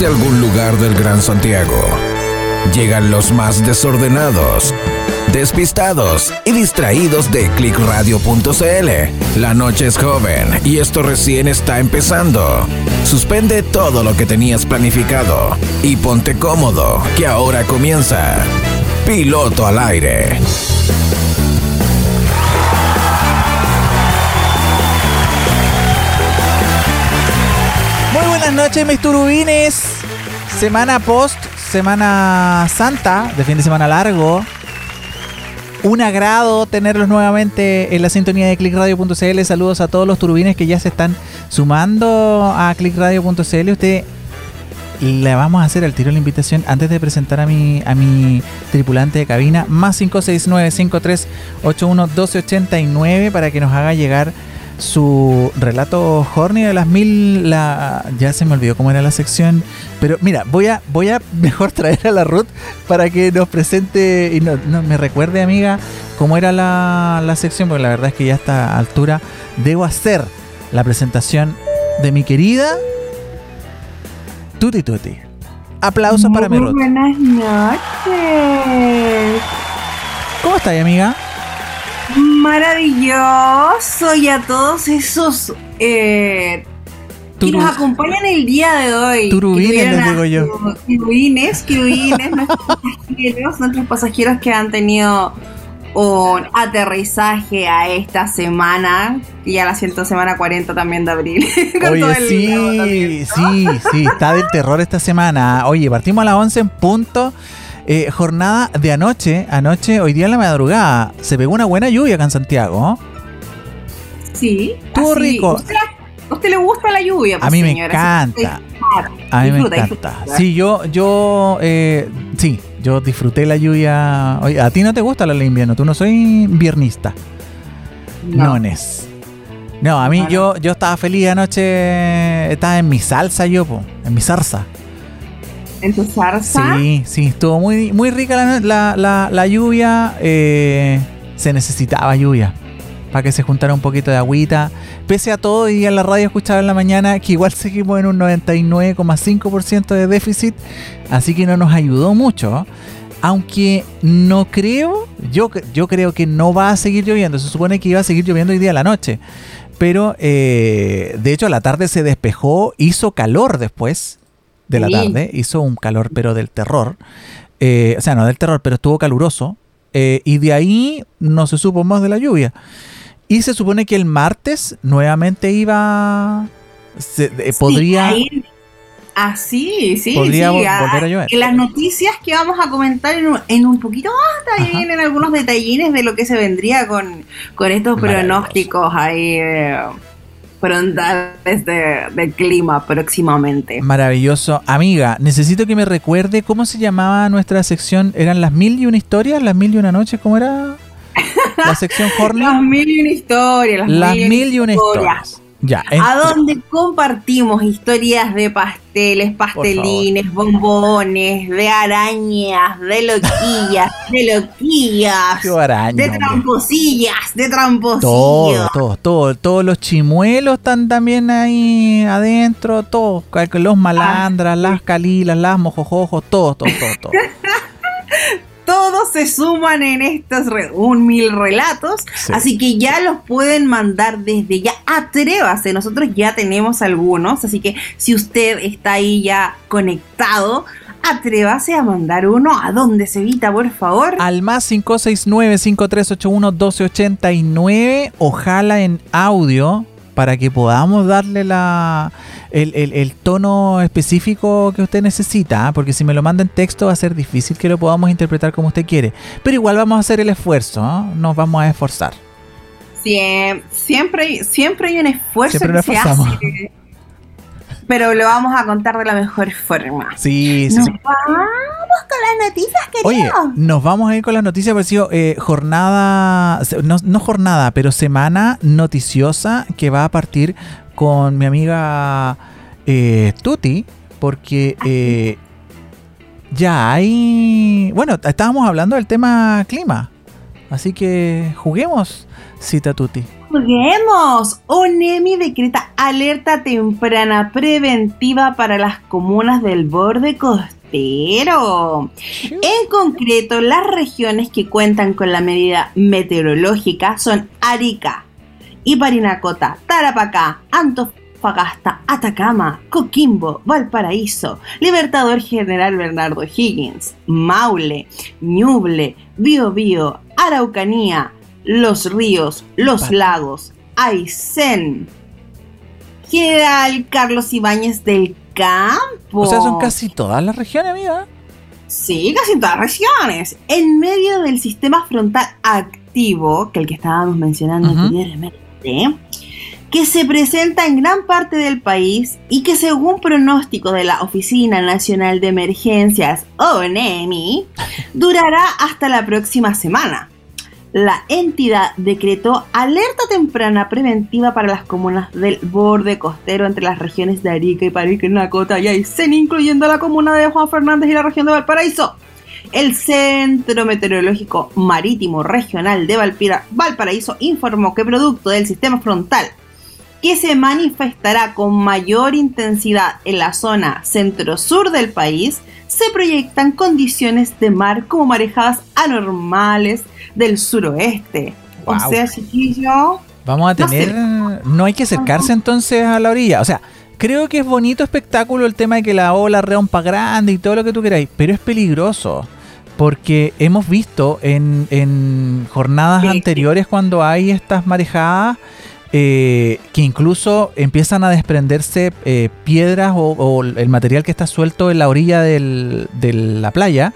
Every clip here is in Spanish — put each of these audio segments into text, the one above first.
Desde algún lugar del Gran Santiago llegan los más desordenados, despistados y distraídos de clickradio.cl. La noche es joven y esto recién está empezando. Suspende todo lo que tenías planificado y ponte cómodo, que ahora comienza. Piloto al aire. Noches, mis turubines. Semana post, semana santa, de fin de semana largo. Un agrado tenerlos nuevamente en la sintonía de clickradio.cl. Saludos a todos los turubines que ya se están sumando a clickradio.cl. Usted le vamos a hacer al tiro la invitación antes de presentar a mi, a mi tripulante de cabina, más 569 5381 1289 para que nos haga llegar su relato horny de las mil. La, ya se me olvidó cómo era la sección. Pero mira, voy a, voy a mejor traer a la Ruth para que nos presente y no, no me recuerde, amiga, cómo era la, la sección, porque la verdad es que ya a esta altura debo hacer la presentación de mi querida Tuti Tuti. Aplausos para mi Ruth. Buenas noches. ¿Cómo estás, amiga? Maravilloso y a todos esos eh, que nos acompañan el día de hoy. Turubines, les a- digo yo. Turubines, turubines, nuestros pasajeros, nuestros pasajeros que han tenido un aterrizaje a esta semana, y ya la siento semana 40 también de abril. Oye, sí, sí, sí, está del terror esta semana. Oye, partimos a las 11 en punto. Eh, jornada de anoche, anoche, hoy día en la madrugada, se pegó una buena lluvia acá en Santiago. Sí. Estuvo así. rico. ¿Usted, a usted le gusta la lluvia? A mí me señora? Encanta. A mí me Disfruta, encanta. disfruta. Sí, yo, yo, eh, sí, yo disfruté la lluvia. Oye, a ti no te gusta la de invierno, tú no soy inviernista. No, Nes. No, a mí No, no. yo, yo estaba feliz anoche, estaba en mi salsa yo, po, en mi zarza. ¿En tu zarza? Sí, sí, estuvo muy, muy rica la, la- la- lluvia. eh, se necesitaba lluvia para que se juntara un poquito de agüita. Pese a todo, y en la radio escuchaba en la mañana que igual seguimos en un 99,5% de déficit, así que no nos ayudó mucho. Aunque no creo, yo, yo creo que no va a seguir lloviendo. Se supone que iba a seguir lloviendo hoy día a la noche. Pero eh, de hecho a la tarde se despejó, hizo calor después de la tarde, hizo un calor pero del terror. Eh, o sea, no del terror, pero estuvo caluroso. Eh, y de ahí no se supo más de la lluvia. Y se supone que el martes nuevamente iba... se- eh, Sí, podría... ahí- Ah, sí, sí. Podría sí, ah, volver a llover. Las noticias que vamos a comentar en un, en un poquito más, ahí vienen algunos detallines de lo que se vendría con, con estos pronósticos ahí eh, frontales de, del clima próximamente. Maravilloso. Amiga, necesito que me recuerde cómo se llamaba nuestra sección. ¿Eran las mil y una historias? ¿Las mil y una noches? ¿Cómo era? La sección Horny. Las mil y una historias. Las, Las mil y una historias. Ya. A donde compartimos historias de pasteles, pastelines, bombones, de arañas, de loquillas, de loquillas, araña, de tramposillas, de Todo, tramposillos. todo, todo, todos los chimuelos están también ahí adentro, todos, los malandras, las calilas, las mojojojos, todo, todo, todo, todo. Todos se suman en estos un mil relatos, Sí. así que ya los pueden mandar desde ya. Atrévase, nosotros ya tenemos algunos, así que si usted está ahí ya conectado, atrévase a mandar uno. ¿A dónde se evita, por favor? Al más 569-5381-1289, ojalá en audio, para que podamos darle la el, el- el tono específico que usted necesita, ¿ah? porque si me lo manda en texto va a ser difícil que lo podamos interpretar como usted quiere. Pero igual vamos a hacer el esfuerzo, ¿ah? nos vamos a esforzar. Siem- siempre, hay- siempre hay un esfuerzo Siempre que se hace. Pero lo vamos a contar de la mejor forma. Sí, sí, Nos sí. vamos con las noticias, Oye, querido. nos vamos a ir con las noticias, pero ha sido eh, jornada, no jornada, pero semana noticiosa que va a partir con mi amiga eh, Tuti, porque eh, ya hay, bueno, estábamos hablando del tema clima, así que juguemos, cita Tuti. Juguemos. ONEMI decreta alerta temprana preventiva para las comunas del borde costero. En concreto, las regiones que cuentan con la medida meteorológica son Arica, Iparinacota, Tarapacá, Antofagasta, Atacama, Coquimbo, Valparaíso, Libertador General Bernardo Higgins, Maule, Ñuble, Biobío, Araucanía, Los Ríos, Los Lagos, Aysén, General Carlos Ibáñez del Campo. O sea, son casi todas las regiones, amiga. Sí, casi todas las regiones. En medio del sistema frontal activo, que el que estábamos mencionando anteriormente, que se presenta en gran parte del país y que según pronóstico de la Oficina Nacional de Emergencias, ONEMI, durará hasta la próxima semana. La entidad decretó alerta temprana preventiva para las comunas del borde costero entre las regiones de Arica y Parinacota y Aysén, incluyendo la comuna de Juan Fernández y la región de Valparaíso. El Centro Meteorológico Marítimo Regional de Valparaíso informó que producto del sistema frontal que se manifestará con mayor intensidad en la zona centro-sur del país, se proyectan condiciones de mar como marejadas anormales del suroeste. O sea, chiquillo, Vamos a No sé. tener. No hay que acercarse entonces a la orilla. O sea, creo que es bonito espectáculo el tema de que la ola rompa grande y todo lo que tú queráis, pero es peligroso. Porque hemos visto en, en jornadas sí. anteriores cuando hay estas marejadas eh, que incluso empiezan a desprenderse eh, piedras o, o el material que está suelto en la orilla de la playa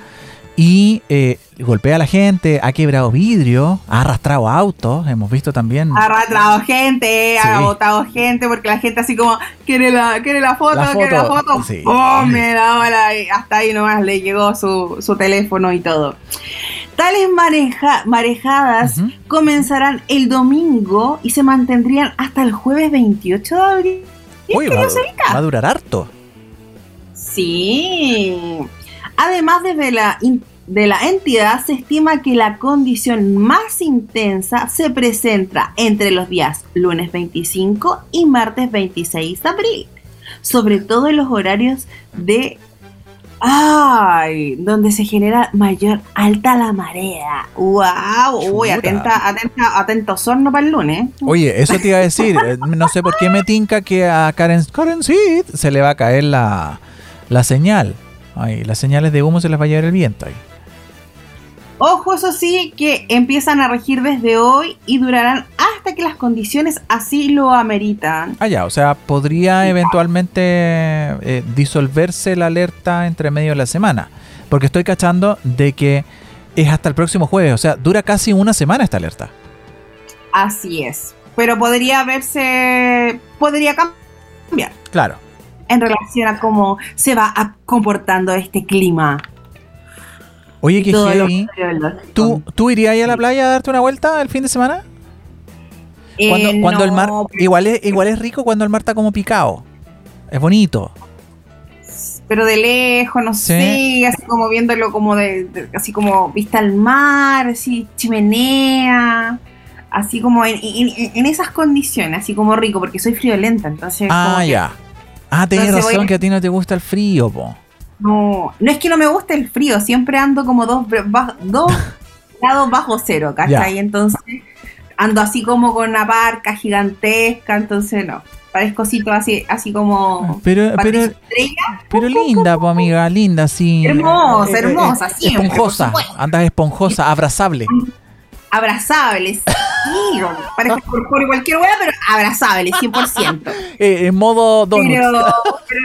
y eh, golpea a la gente, ha quebrado vidrio, ha arrastrado autos, hemos visto también. ha arrastrado gente, Sí. ha botado gente, porque la gente así como, quiere la, quiere la foto, La quiere la foto, sí. Oh, me la hasta ahí nomás le llegó su, su teléfono y todo. Tales mareja- marejadas comenzarán el domingo y se mantendrían hasta el jueves 28 de abril. Uy, va a durar harto. Sí. Además, desde la, de la entidad se estima que la condición más intensa se presenta entre los días lunes 25 y martes 26 de abril, sobre todo en los horarios de... ¡Ay! Donde se genera mayor alta la marea. ¡Wow! Uy, atenta, atenta, atento sorno para el lunes. Oye, eso te iba a decir. eh, No sé por qué me tinca que a Karen, Karen Seed se le va a caer la, la señal. Ay, las señales de humo se las va a llevar el viento ahí. Ojo, eso sí, que empiezan a regir desde hoy y durarán hasta que las condiciones así lo ameritan. Ah, ya, o sea, podría eventualmente eh, disolverse la alerta entre medio de la semana. Porque estoy cachando de que es hasta el próximo jueves, o sea, dura casi una semana esta alerta. Así es. Pero podría verse, podría cambiar Claro. En relación a cómo se va comportando este clima. Oye, que heavy. ¿Tú, ¿Tú irías ahí a la playa a darte una vuelta el fin de semana? Eh, Cuando, el mar. Igual es, igual es rico cuando el mar está como picado. Es bonito. pero de lejos, no Sí. sé, así como viéndolo como de, de- así como vista al mar, así chimenea, así como en, en- en esas condiciones, así como rico, porque soy friolenta, entonces Ah, ya. Ah, tenés Entonces razón que a ti no te gusta el frío, po. no, no es que no me guste el frío, siempre ando como dos, dos grados bajo cero, ¿cachai? Entonces ando así como con una parca gigantesca, entonces no, parezco así, todo así, así como... Pero, Estrella, pero linda, po, amiga, linda, sí. Hermosa, hermosa, siempre, Esponjosa, supuesto. andas esponjosa, abrazable. Abrazables. Sí, parece por, por cualquier hueá, pero abrazables, 100%. Eh, en modo donut. Pero, pero,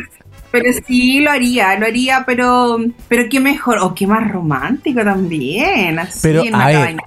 pero sí lo haría, lo haría, pero pero qué mejor, o qué más romántico también. Así, Pero, en a ver, da el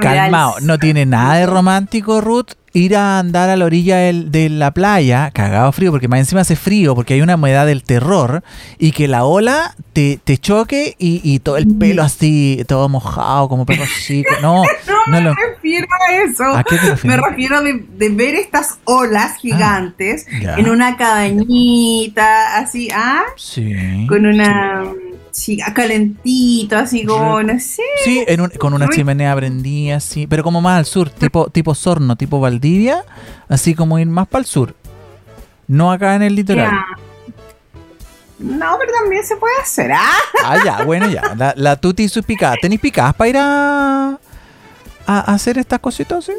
Calmao, no tiene nada de romántico, Ruth, ir a andar a la orilla del- de la playa, cagado frío, porque más encima hace frío, porque hay una humedad del terror, y que la ola te, te choque y, y todo el pelo así, todo mojado, como perro chico. No, no lo... me refiero a eso. ¿A qué te Me refiero de, de ver estas olas gigantes ya. en una cabañita, así, ¿ah? Sí. Con una. Sí, calentito, así como, no sé. Sí, en un- con una chimenea prendida, sí, pero como más al sur, tipo, tipo Sorno, tipo Valdivia, así como ir más para el sur. No acá en el litoral. No, pero también se puede hacer. Ah, Ah, ya, bueno, ya. La, la tuti y sus picadas. ¿Tenéis picadas para ir a, a hacer estas cositas? sí?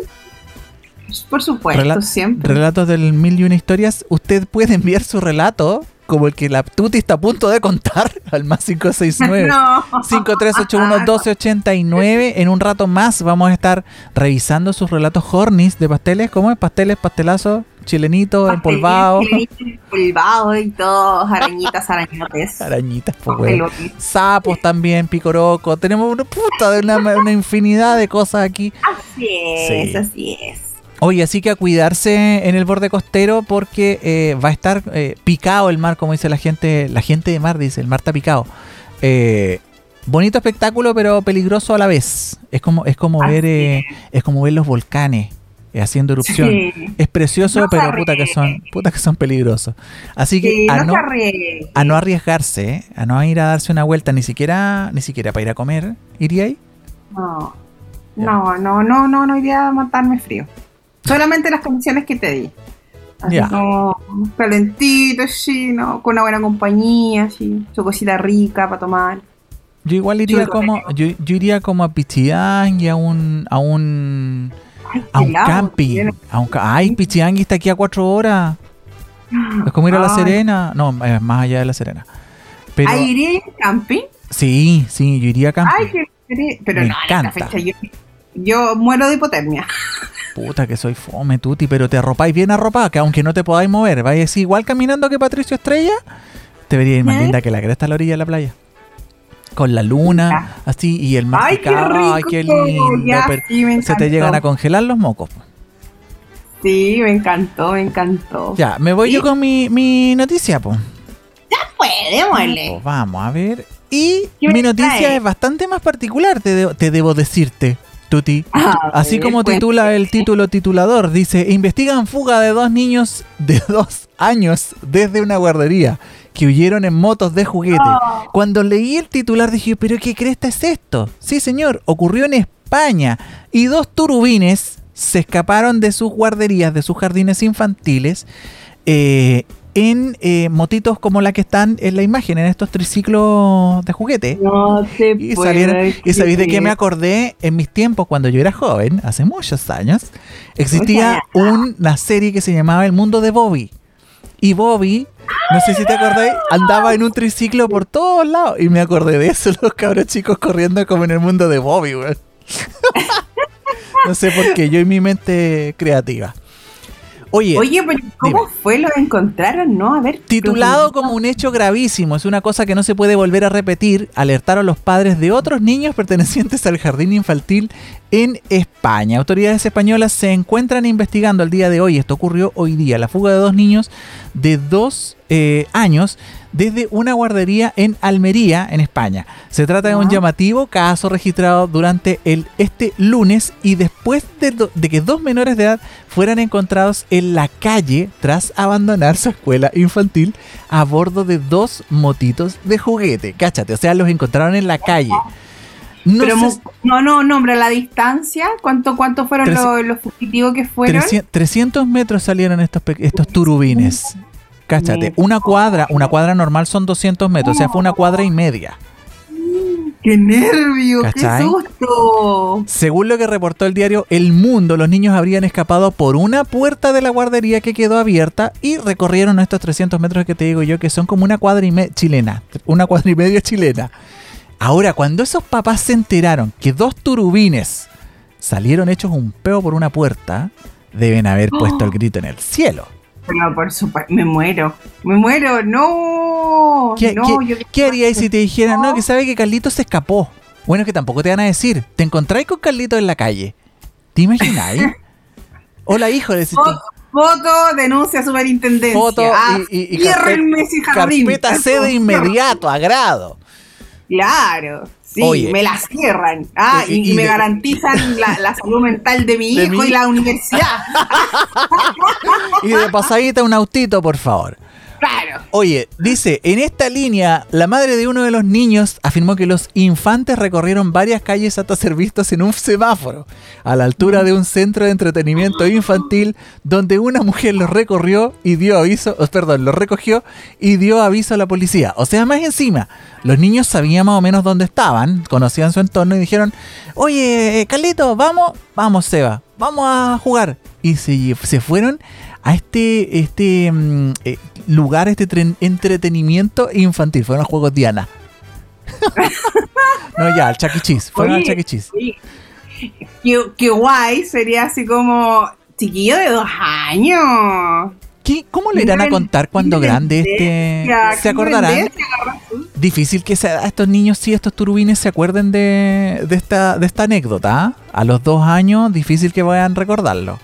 por supuesto, siempre. Relatos del mil y una historias. Usted puede enviar su relato, como el que la tuti está a punto de contar, al más 569. no. 5381-1289. En un rato más vamos a estar revisando sus relatos hornis de pasteles. ¿Cómo es? Pasteles, pastelazo, chilenito, empolvado. Empolvado y todo, arañitas, arañotes. Arañitas, pues. Sapos también, picoroco. Tenemos una puta de una, una infinidad de cosas aquí. Así es, Sí. así es. Oye, así que a cuidarse en el borde costero porque eh, va a estar eh, picado el mar, como dice la gente, la gente de mar dice, el mar está picado. Eh, bonito espectáculo, pero peligroso a la vez. Es como, es como Así ver, eh, es como ver los volcanes haciendo erupción. Sí. Es precioso, No pero puta que son, puta que son peligrosos. Así que Sí, a no a no arriesgarse, ¿eh? a no ir a darse una vuelta, ni siquiera, ni siquiera para ir a comer, iría ahí. No, no, no, no, no, no iría a matarme frío. Solamente las condiciones que te di. Así Ya. como calentito, sí, ¿no? Con una buena compañía, sí. Su cosita rica para tomar. Yo igual iría como, yo, yo iría como a Pichidangui, a un, a un, Ay, a un helado, camping. A un, ca- ay, Pichidangui está aquí a cuatro horas. Es como ir a La. Serena. No, es más allá de La Serena. Pero Ay, iría a camping. sí, sí, yo iría a camping. Ay, qué Pero Me no, en encanta. esta fecha yo, yo muero de hipotermia. Puta que soy fome, tuti, pero te arropáis bien arropada, que aunque no te podáis mover, vais igual caminando que Patricio Estrella, te veríais más ¿Eh? linda que la cresta a la orilla de la playa. Con la luna, así, y el mar Ay, qué rico. Ay, qué lindo. Ya, pero sí, me se te llegan a congelar los mocos. Sí, me encantó, me encantó. Ya, me voy yo con mi, mi noticia, pues. Puede, mole. vamos a ver. Y ¿Qué me mi noticia trae? es bastante más particular, te, te debo decirte, Tuti. A Así como cuéntame. titula el título titulador, dice, investigan fuga de dos niños de dos años desde una guardería que huyeron en motos de juguete. Oh. Cuando leí el titular dije, pero ¿qué cresta es esto? Sí, señor, ocurrió en España y dos turubines se escaparon de sus guarderías, de sus jardines infantiles, eh, en eh, motitos como la que están en la imagen, en estos triciclos de juguete. No te Y, salieron, y sabéis de qué me acordé en mis tiempos cuando yo era joven, hace muchos años, existía una serie que se llamaba El Mundo de Bobby. Y Bobby, no sé si te acordáis, andaba en un triciclo por todos lados. Y me acordé de eso, los cabros chicos corriendo como en el mundo de Bobby, weón. no sé por qué, yo y mi mente creativa. Oye, Oye, pero ¿cómo fue? ¿Lo encontraron? No, a ver. Titulado como un hecho gravísimo, es una cosa que no se puede volver a repetir, alertaron los padres de otros niños pertenecientes al jardín infantil en España. Autoridades españolas se encuentran investigando al día de hoy, esto ocurrió hoy día, la fuga de dos niños de dos eh, años desde una guardería en Almería, en España. Se trata de un llamativo caso registrado durante el, este lunes y después de, do- de que dos menores de edad fueran encontrados en la calle tras abandonar su escuela infantil a bordo de dos motitos de juguete. Cáchate, o sea, los encontraron en la calle. No Pero no, no, no, hombre, la distancia, ¿cuánto, cuánto fueron los, los fugitivos que fueron? 300, 300 metros salieron estos, estos turubines. Cáchate, una cuadra, una cuadra normal son 200 metros, o sea, fue una cuadra y media. ¡Qué nervio! ¿Cachai? ¡Qué susto! Según lo que reportó el diario El Mundo, los niños habrían escapado por una puerta de la guardería que quedó abierta y recorrieron estos 300 metros que te digo yo, que son como una cuadra y media chilena, una cuadra y media chilena. Ahora, cuando esos papás se enteraron que dos turubines salieron hechos un peo por una puerta, deben haber puesto el grito en el cielo. Pero por supuesto, me muero. Me muero, no. ¿Qué, no, qué- yo- qué haríais si te dijeran, no, que sabe que Carlitos se escapó? Bueno, que tampoco te van a decir. Te encontráis con Carlitos en la calle. ¿Te imagináis? Hola, hijo, tú. Foto, denuncia superintendencia. Foto Ah, y, y, y jardín. carpeta C de inmediato, agrado. Claro. Sí, Oye. me la cierran. Ah, Y- y, y me de- garantizan la, la salud mental de mi De hijo y la universidad. Y de pasadita un autito, por favor. Claro. Oye, dice, en esta línea, la madre de uno de los niños afirmó que los infantes recorrieron varias calles hasta ser vistos en un semáforo, a la altura de un centro de entretenimiento infantil, donde una mujer los recorrió y dio aviso, oh, perdón, los recogió y dio aviso a la policía. O sea, más encima, los niños sabían más o menos dónde estaban, conocían su entorno y dijeron, oye, eh, Carlito, vamos, vamos, Seba, vamos a jugar. Y se, se fueron a este, este mm, eh, lugar, este entretenimiento infantil. Fueron los juegos Diana. no, ya, al Chuck e. Cheese. Fueron al Chuck e. Cheese. Qué, guay, sería así como chiquillo de dos años. ¿Qué, ¿Cómo le irán a contar cuando grande este? ¿Se acordarán? Difícil que sea, estos niños, sí, estos turubines se acuerden de, de, esta, de esta anécdota. ¿ah? A los dos años, difícil que vayan a recordarlo.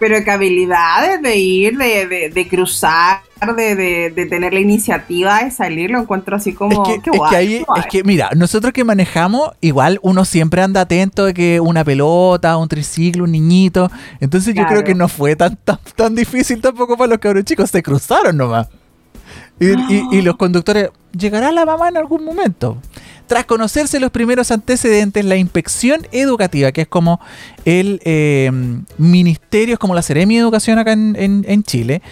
Pero qué habilidades de ir, de, de, cruzar, de, de, tener la iniciativa de salir, lo encuentro así como. Es que, es, que es que, mira, nosotros que manejamos, igual uno siempre anda atento de que una pelota, un triciclo, un niñito. Entonces yo creo que no fue tan, tan, tan difícil tampoco para los cabros chicos, se cruzaron nomás. Y, y, y, los conductores, ¿llegará la mamá en algún momento? Tras conocerse los primeros antecedentes, la inspección educativa, que es como el eh, ministerio, es como la Seremi de Educación acá en Chile,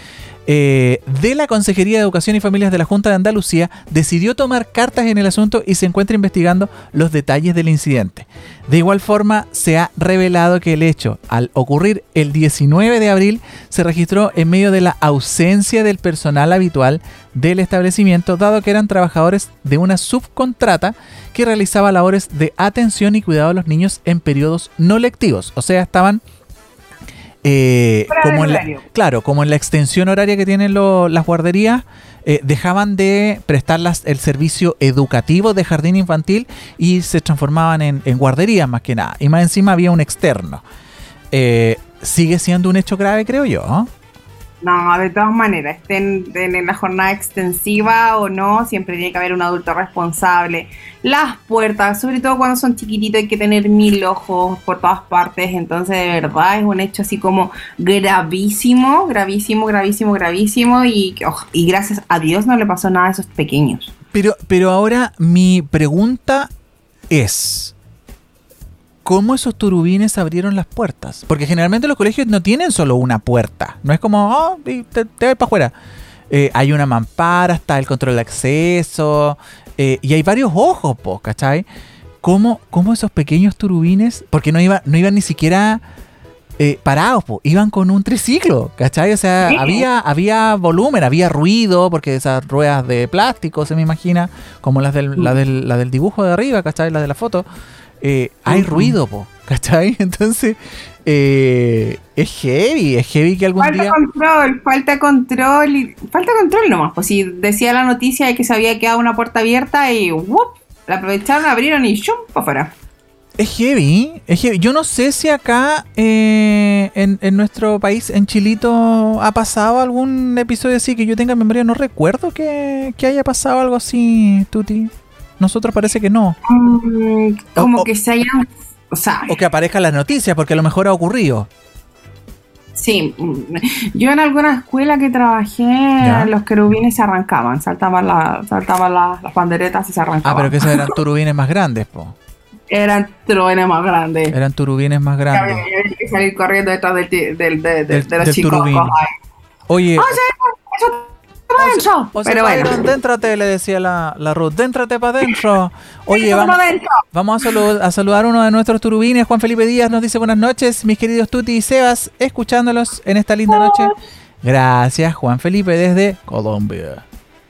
eh, de la Consejería de Educación y Familias de la Junta de Andalucía decidió tomar cartas en el asunto y se encuentra investigando los detalles del incidente. De igual forma, se ha revelado que el hecho, al ocurrir el 19 de abril, se registró en medio de la ausencia del personal habitual del establecimiento, dado que eran trabajadores de una subcontrata que realizaba labores de atención y cuidado a los niños en periodos no lectivos, o sea, estaban eh, como en la, claro, como en la extensión horaria que tienen las guarderías, eh, dejaban de prestar el servicio educativo de jardín infantil y se transformaban en, guarderías más que nada. Y más encima había un externo. Eh, sigue siendo un hecho grave, creo yo. No, de todas maneras, estén en la jornada extensiva o no, siempre tiene que haber un adulto responsable. Las puertas, sobre todo cuando son chiquititos, hay que tener mil ojos por todas partes. Entonces, de verdad, es un hecho así como gravísimo, gravísimo, gravísimo, gravísimo. Y, oh, y gracias a Dios no le pasó nada a esos pequeños. Pero, pero ahora mi pregunta es cómo esos turubines abrieron las puertas. Porque generalmente los colegios no tienen solo una puerta. No es como, oh, te, te vas para afuera. Eh, hay una mampara, está el control de acceso. Eh, y hay varios ojos, po, ¿cachai? ¿Cómo, ¿Cómo, esos pequeños turubines, porque no, iba, no iban ni siquiera eh, parados, po, iban con un triciclo, ¿cachai? O sea, había, había volumen, había ruido, porque esas ruedas de plástico, se me imagina, como las del, la, del, la del dibujo de arriba, ¿cachai? La de la foto. Eh, hay ruido, po, ¿cachai? Entonces, eh, es heavy, es heavy que algún falta día... control, falta control, y, falta control nomás, pues si decía la noticia de que se había quedado una puerta abierta y ¡wup! la aprovecharon, abrieron y ¡shum! para afuera. Es heavy, es heavy. Yo no sé si acá eh, en, en, nuestro país, en Chilito, ha pasado algún episodio así que yo tenga memoria. No recuerdo que, que haya pasado algo así, Tuti. Nosotros parece que no. Mm, como que se hayan. O, sea, o que aparezcan las noticias, porque a lo mejor ha ocurrido. Sí, mm, yo en alguna escuela que trabajé, los querubines se arrancaban, saltaban, la, saltaban las banderetas y se arrancaban. Ah, pero que esos eran turubines más grandes, po. Eran turubines más grandes. Eran turubines más grandes. Había que salir corriendo detrás del, del, del, del, de los chicos. Oye, Oye, adentro. Pero bueno. Déntrate, le decía la, la Ruth. Déntrate para adentro. Oye, vamos, vamos a, saludar a uno de nuestros turubines. Juan Felipe Díaz nos dice buenas noches, mis queridos Tuti y Sebas, escuchándolos en esta linda noche. Gracias, Juan Felipe, desde Colombia.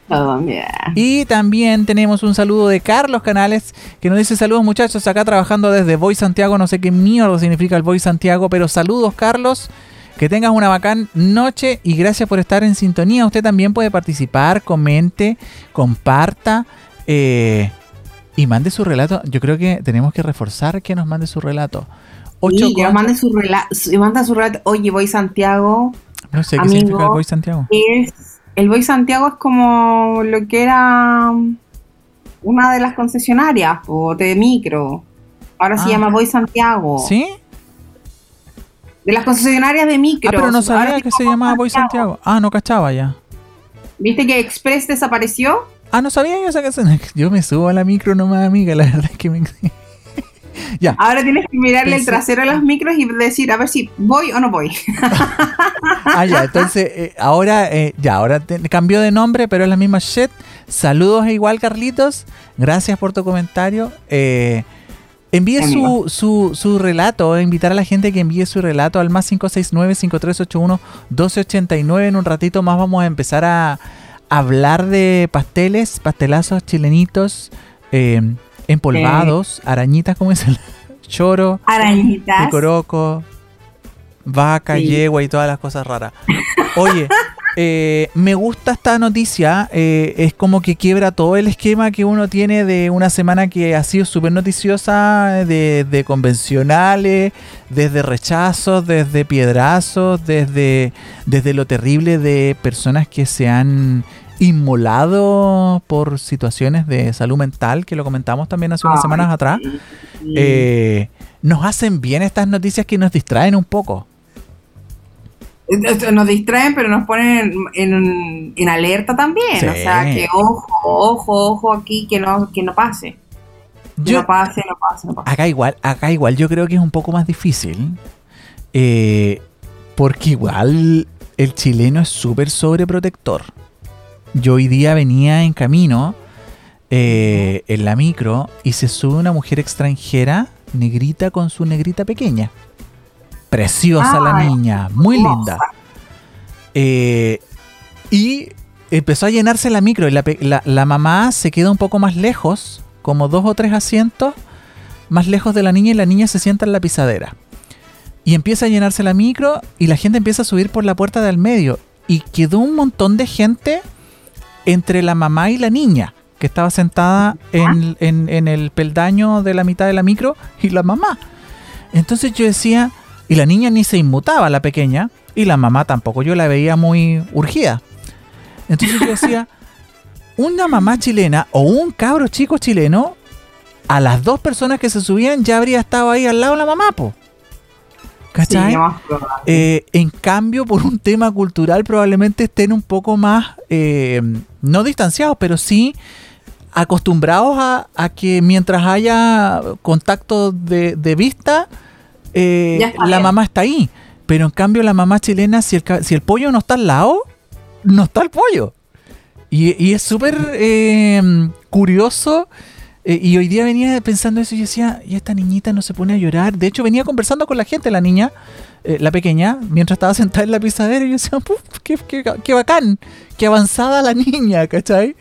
Colombia. Y también tenemos un saludo de Carlos Canales que nos dice saludos muchachos acá trabajando desde Voy Santiago. No sé qué mierda significa el Voy Santiago, pero saludos Carlos. Que tengas una bacán noche y gracias por estar en sintonía. Usted también puede participar, comente, comparta eh, y mande su relato. Yo creo que tenemos que reforzar que nos mande su relato. Ocho sí, que mande su relato. Manda su relato. Oye, voy Santiago. No sé qué significa el Voy Santiago. Es, el Voy Santiago es como lo que era una de las concesionarias o de micro. Ahora se ah. llama Voy Santiago. ¿Sí? De las concesionarias de micro. Ah, pero no sabía que se llamaba Voy Santiago. Ah, no cachaba ya. ¿Viste que Express desapareció? Ah, no sabía yo esa canción. Yo me subo a la micro nomás, amiga. La verdad es que me. ya. Ahora tienes que mirarle el trasero a los micros y decir a ver si voy o no voy. ah, ya. Entonces, eh, ahora, eh, ya, ahora cambió de nombre, pero es la misma shit. Saludos igual, Carlitos. Gracias por tu comentario. Eh, Envíe su, su, su, relato, invitar a la gente que envíe su relato al más 569-5381-1289. En un ratito más vamos a empezar a hablar de pasteles, pastelazos chilenitos, eh, empolvados, arañitas, como es el choro, arañitas, coroco, vaca, yegua y todas las cosas raras. Oye, eh, me gusta esta noticia. Eh, es como que quiebra todo el esquema que uno tiene de una semana que ha sido súper noticiosa, de, convencionales, desde rechazos, desde piedrazos, desde, desde lo terrible de personas que se han inmolado por situaciones de salud mental, que lo comentamos también hace unas semanas atrás. Eh, nos hacen bien estas noticias que nos distraen un poco. Nos distraen, pero nos ponen en, alerta también. O sea, que ojo, ojo, ojo aquí, que no, que no pase. no pase, no pase, no pase. Acá igual, acá igual yo creo que es un poco más difícil. Eh, porque igual el chileno es súper sobreprotector. Yo hoy día venía en camino eh, en la micro y se sube una mujer extranjera, negrita con su negrita pequeña. Preciosa la niña, muy linda. Eh, y empezó a llenarse la micro y la, mamá se queda un poco más lejos, como dos o tres asientos más lejos de la niña y la niña se sienta en la pisadera. Y empieza a llenarse la micro y la gente empieza a subir por la puerta del medio. Y quedó un montón de gente entre la mamá y la niña, que estaba sentada en, en el peldaño de la mitad de la micro y la mamá. Entonces yo decía, y la niña ni se inmutaba, la pequeña, y la mamá tampoco, yo la veía muy urgida. Entonces yo decía, una mamá chilena o un cabro chico chileno, a las dos personas que se subían ya habría estado ahí al lado de la mamá, po. ¿Cachai? Eh, en cambio, por un tema cultural, probablemente estén un poco más, eh, no distanciados, pero sí acostumbrados a, que mientras haya contacto de, de vista, eh, la mamá está ahí. Pero en cambio la mamá chilena, si el, si el pollo no está al lado, no está el pollo. Y, es súper eh, curioso. Eh, y hoy día venía pensando eso y decía, y esta niñita no se pone a llorar. De hecho, venía conversando con la gente, la niña, la pequeña, mientras estaba sentada en la pisadera. Y yo decía, qué, qué, qué, bacán, qué avanzada la niña, ¿cachai?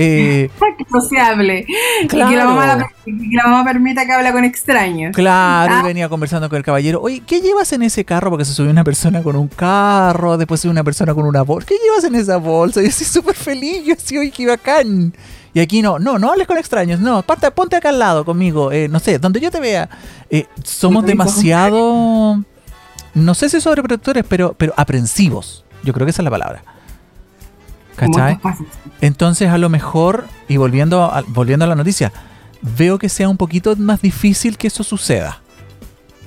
Eh, que sociable. Y que la, mamá permita que hable con extraños. Claro, y ah. venía conversando con el caballero. Oye, ¿qué llevas en ese carro? Porque se subió una persona con un carro, después subió una persona con una bolsa. ¿Qué llevas en esa bolsa? Yo estoy súper feliz, yo así, oye, qué bacán. Y aquí no, no, no hables con extraños, no, ponte acá al lado conmigo, eh, no sé, donde yo te vea. Eh, somos demasiado, no sé si sobreprotectores, pero, pero aprensivos. Yo creo que esa es la palabra. ¿Cachai? Entonces, a lo mejor, y volviendo a, volviendo a la noticia, veo que sea un poquito más difícil que eso suceda.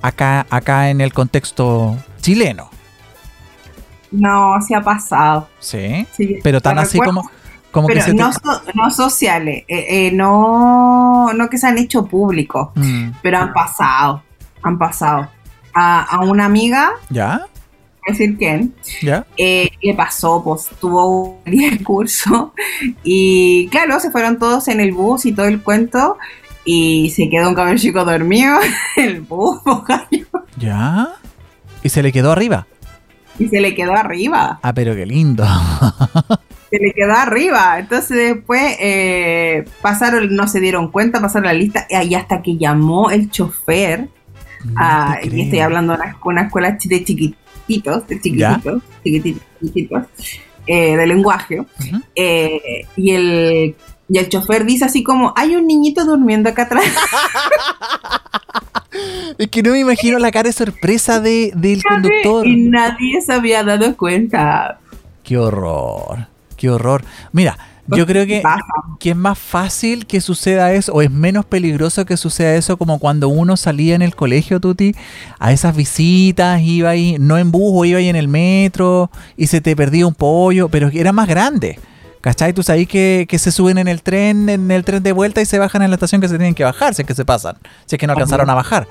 Acá, acá en el contexto chileno. No, se ha pasado. Sí. pero tan así como, como que no sociales, eh, eh, no, no que se han hecho públicos, mm. pero han pasado. Han pasado. A, a una amiga. ¿Ya? Decir quién, ¿Ya? Eh, le pasó, pues tuvo un día de curso y claro, se fueron todos en el bus y todo el cuento y se quedó un cabello chico dormido en el bus, ¿Ya? ¿Y se le quedó arriba? Y se le quedó arriba. Ah, pero qué lindo. se le quedó arriba. Entonces después eh, pasaron, no se dieron cuenta, pasaron la lista y hasta que llamó el chofer. y estoy hablando de una, escuela de chiquita chiquititos, de chiquititos, chiquititos, chiquititos eh, de lenguaje. Eh, y, el, y el chofer dice así como, hay un niñito durmiendo acá atrás. es que no me imagino la cara de sorpresa de, del conductor. Y nadie se había dado cuenta. Qué horror, qué horror. Mira, Yo creo que, que es más fácil que suceda eso, o es menos peligroso que suceda eso como cuando uno salía en el colegio, Tuti, a esas visitas, iba ahí, no en bus, o iba ahí en el metro, y se te perdía un pollo, pero era más grande. ¿Cachai? Tú sabes que, que, se suben en el tren, en el tren de vuelta y se bajan en la estación que se tienen que bajar, si es que se pasan, si es que no alcanzaron a bajar.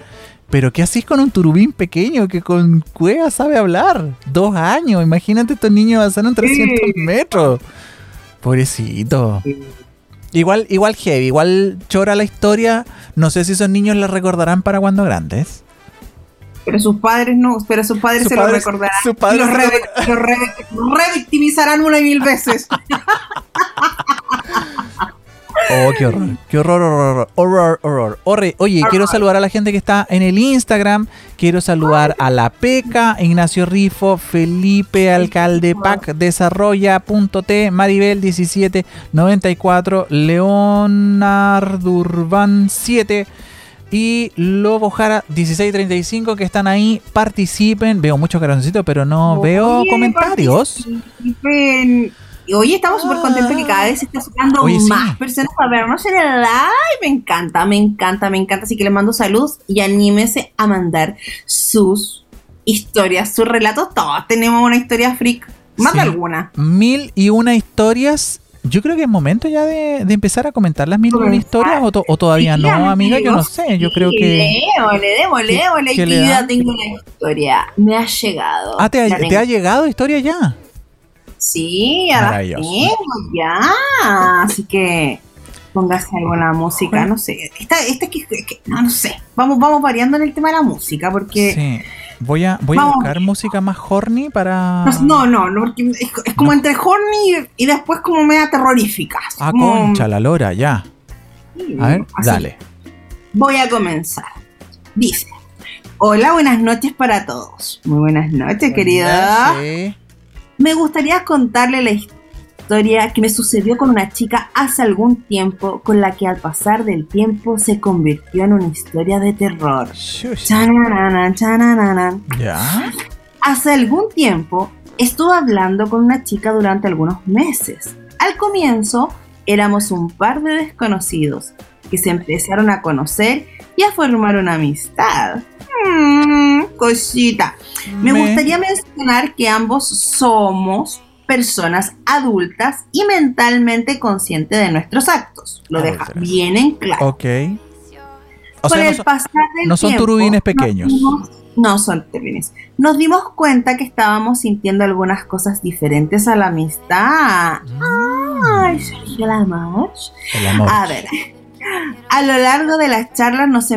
Pero ¿qué haces con un turubín pequeño que con cueva sabe hablar? Dos años, imagínate estos niños en 300 metros. Pobrecito. Igual, igual heavy, igual chora la historia. No sé si esos niños la recordarán para cuando grandes. Pero sus padres no, pero sus padres se lo recordarán. Sus padres los, revictimizarán una y mil veces. Oh, qué horror, qué horror, horror, horror, horror, horror. Oye, quiero saludar a la gente que está en el Instagram. Quiero saludar a la Peca, Ignacio Rifo, Felipe Alcalde Pac, Desarrolla.t, Maribel 1794, Leonardo Urban 7 y Lobo Jara 1635 que están ahí. Participen. Veo muchos corazoncitos, pero no veo comentarios. Participen. Hoy estamos súper contentos que cada vez se está sumando más personas para vernos en el live. Me encanta, me encanta, me encanta. Así que le mando saludos y anímese a mandar sus historias, sus relatos. Todos tenemos una historia freak. Más de alguna. Mil y una historias. Yo creo que es momento ya de, empezar a comentar las mil y una historias o, todavía no, amiga. Yo no sé. Yo creo que. Tengo una historia. Me ha llegado. Ah, ¿te ¿te ha llegado historia ya? Sí, ya la ya. Así que póngase alguna música, no sé. Esta, esta que, no, no, sé. Vamos, vamos variando en el tema de la música, porque. Sí. Voy a, voy a buscar música más horny para. No, no, no, porque es, como entre horny y, después como media terrorífica. Ah, concha, la lora, ya. a ver, dale. Voy a comenzar. Dice. Hola, buenas noches para todos. Muy buenas noches, querida. Sí me gustaría contarle la historia que me sucedió con una chica hace algún tiempo, con la que al pasar del tiempo se convirtió en una historia de terror. ¿Ya? Hace algún tiempo estuve hablando con una chica durante algunos meses. Al comienzo éramos un par de desconocidos que se empezaron a conocer y a formar una amistad. Mm, cosita. Me, gustaría mencionar que ambos somos personas adultas y mentalmente conscientes de nuestros actos. Lo deja bien en claro. Ok. O sea, no, son, turubines pequeños. no son turubines. Nos dimos cuenta que estábamos sintiendo algunas cosas diferentes a la amistad. Mm. Ay, Sergio El amor. A ver, a lo largo de las charlas nos,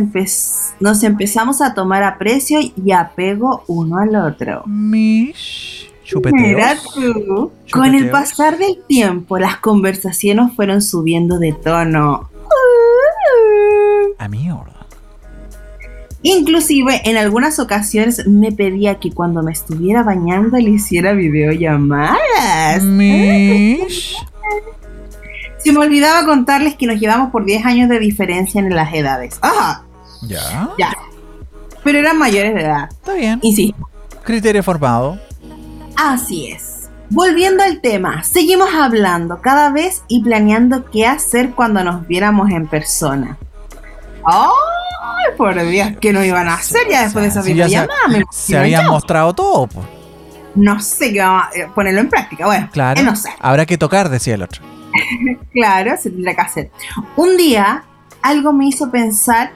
nos empezamos a tomar aprecio y apego uno al otro. Mish. Tú. Con el pasar del tiempo, las conversaciones fueron subiendo de tono. A mierda. Inclusive en algunas ocasiones me pedía que cuando me estuviera bañando le hiciera videollamadas. Mish. Se me olvidaba contarles que nos llevamos por 10 años de diferencia en las edades. Ajá. Ya. Ya. Pero eran mayores de edad. Está bien. Y sí. Criterio formado. Así es. Volviendo al tema, seguimos hablando cada vez y planeando qué hacer cuando nos viéramos en persona. ¡Ay, por Dios! ¿Qué nos iban a hacer ya después de esa videollamada? Se, se habían mostrado todo, pues. No sé qué vamos a ponerlo en práctica. Bueno, claro. no sé. Habrá que tocar, decía el otro. claro, se tendrá que hacer. Un día, algo me hizo pensar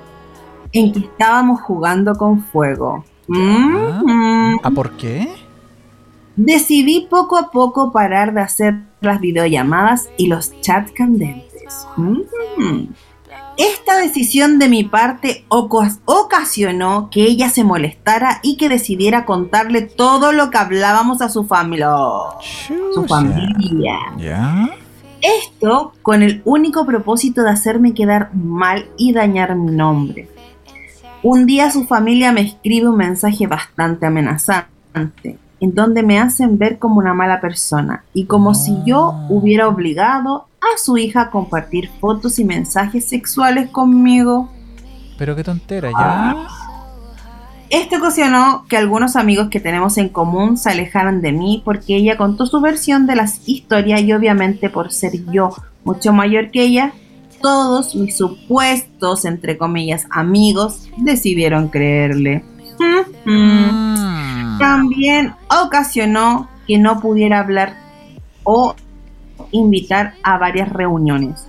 en que estábamos jugando con fuego. Mm-hmm. ¿A por qué? Decidí poco a poco parar de hacer las videollamadas y los chats candentes. Mm-hmm. Esta decisión de mi parte ocasionó que ella se molestara y que decidiera contarle todo lo que hablábamos a su familia. Su familia. ¿Ya? Esto con el único propósito de hacerme quedar mal y dañar mi nombre. Un día su familia me escribe un mensaje bastante amenazante, en donde me hacen ver como una mala persona y como si yo hubiera obligado a su hija a compartir fotos y mensajes sexuales conmigo. Pero qué tontera, ya. Esto ocasionó que algunos amigos que tenemos en común se alejaran de mí porque ella contó su versión de las historias y obviamente por ser yo mucho mayor que ella, todos mis supuestos, entre comillas, amigos decidieron creerle. Mm. También ocasionó que no pudiera hablar o invitar a varias reuniones.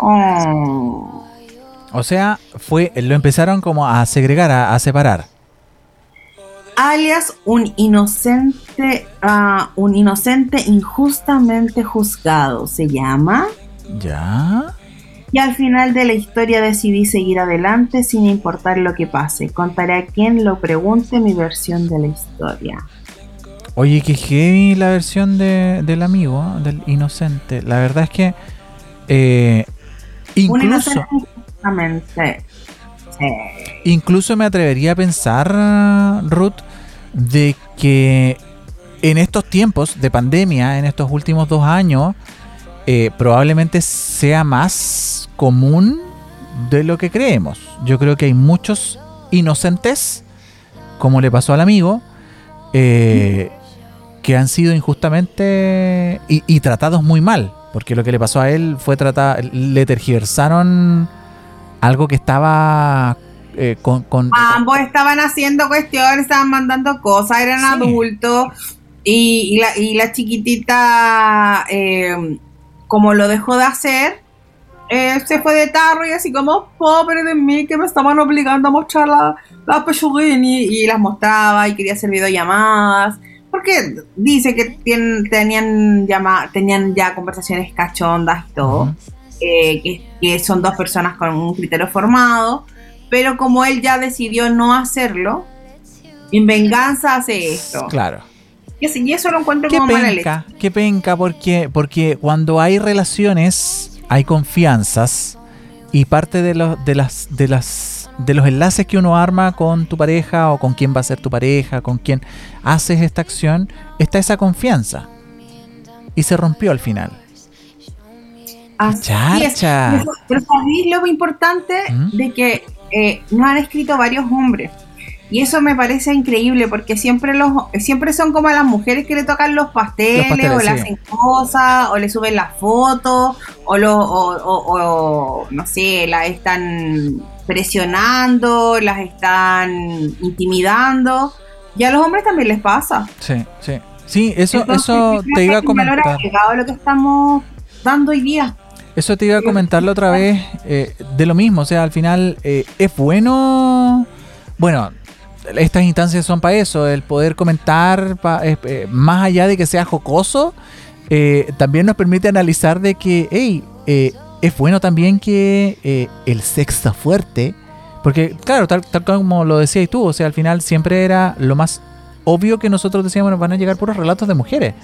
Oh. O sea, fue, lo empezaron como a segregar, a, a separar. alias un inocente, ah, un inocente injustamente juzgado se llama. ¿Ya? Y al final de la historia decidí seguir adelante sin importar lo que pase. Contaré a quien lo pregunte mi versión de la historia. Oye, que heavy la versión de- del amigo, del inocente. La verdad es que eh, Un incluso, incluso me atrevería a pensar, Ruth, de que en estos tiempos de pandemia, en estos últimos dos años, eh, probablemente sea más común de lo que creemos. Yo creo que hay muchos inocentes, como le pasó al amigo, eh, que han sido injustamente y, y tratados muy mal. Porque lo que le pasó a él fue tratar, le tergiversaron algo que estaba eh, con, con- Ambos estaban haciendo cuestiones, estaban mandando cosas, eran Sí. adultos. Y, y la, y la chiquitita, eh, como lo dejó de hacer, eh, se fue de tarro y así como, pobre de mí, que me estaban obligando a mostrar la, la pechuguín", y, y las mostraba y quería hacer videollamadas. Porque dice que tien- tenían, llama, tenían ya conversaciones cachondas y todo eh, que, que son dos personas con un criterio formado, pero como él ya decidió no hacerlo, en venganza hace esto. Claro. Y, así- y eso lo encuentro Qué como mala leche. penca, qué penca, porque, porque cuando hay relaciones, hay confianzas, y parte de los, de las, de las, de los enlaces que uno arma con tu pareja o con quién va a ser tu pareja, con quién haces esta acción, está esa confianza. Y se rompió al final. Así es. Charcha. Pero, ¿sabéis lo importante ¿Mm? de que eh, nos han escrito varios hombres? Y eso me parece increíble porque siempre los siempre son como a las mujeres que le tocan los pasteles, Los pasteles, o le sí. hacen cosas o le suben las fotos o lo o, o- o, no sé, las están presionando, las están intimidando. Y a los hombres también les pasa. Sí, sí. Sí, eso, Entonces, eso te iba a comentar. a lo que estamos dando hoy día. Eso te iba a comentar la otra vez eh, de lo mismo, o sea, al final eh, es bueno, bueno, estas instancias son para eso, el poder comentar, pa- eh, eh, más allá de que sea jocoso, eh, también nos permite analizar de que, hey, eh, es bueno también que eh, el sexo fuerte, porque claro, tal, como lo decías tú, o sea, al final siempre era lo más obvio que nosotros decíamos, nos van a llegar puros relatos de mujeres.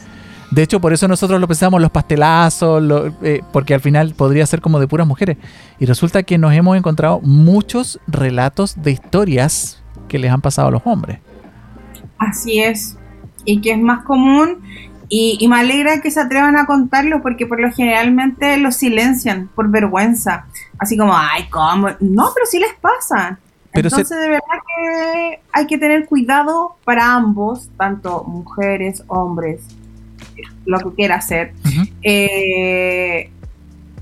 De hecho, por eso nosotros lo pensamos, los pastelazos, eh, porque al final podría ser como de puras mujeres. Y resulta que nos hemos encontrado muchos relatos de historias que les han pasado a los hombres. Así es. Y que es más común. Y, y me alegra que se atrevan a contarlo porque por lo generalmente lo silencian por vergüenza. Así como, ay, ¿cómo? No, pero sí les pasa. Pero se- Entonces, de verdad que hay que tener cuidado para ambos, tanto mujeres, hombres, lo que quiera hacer. Eh,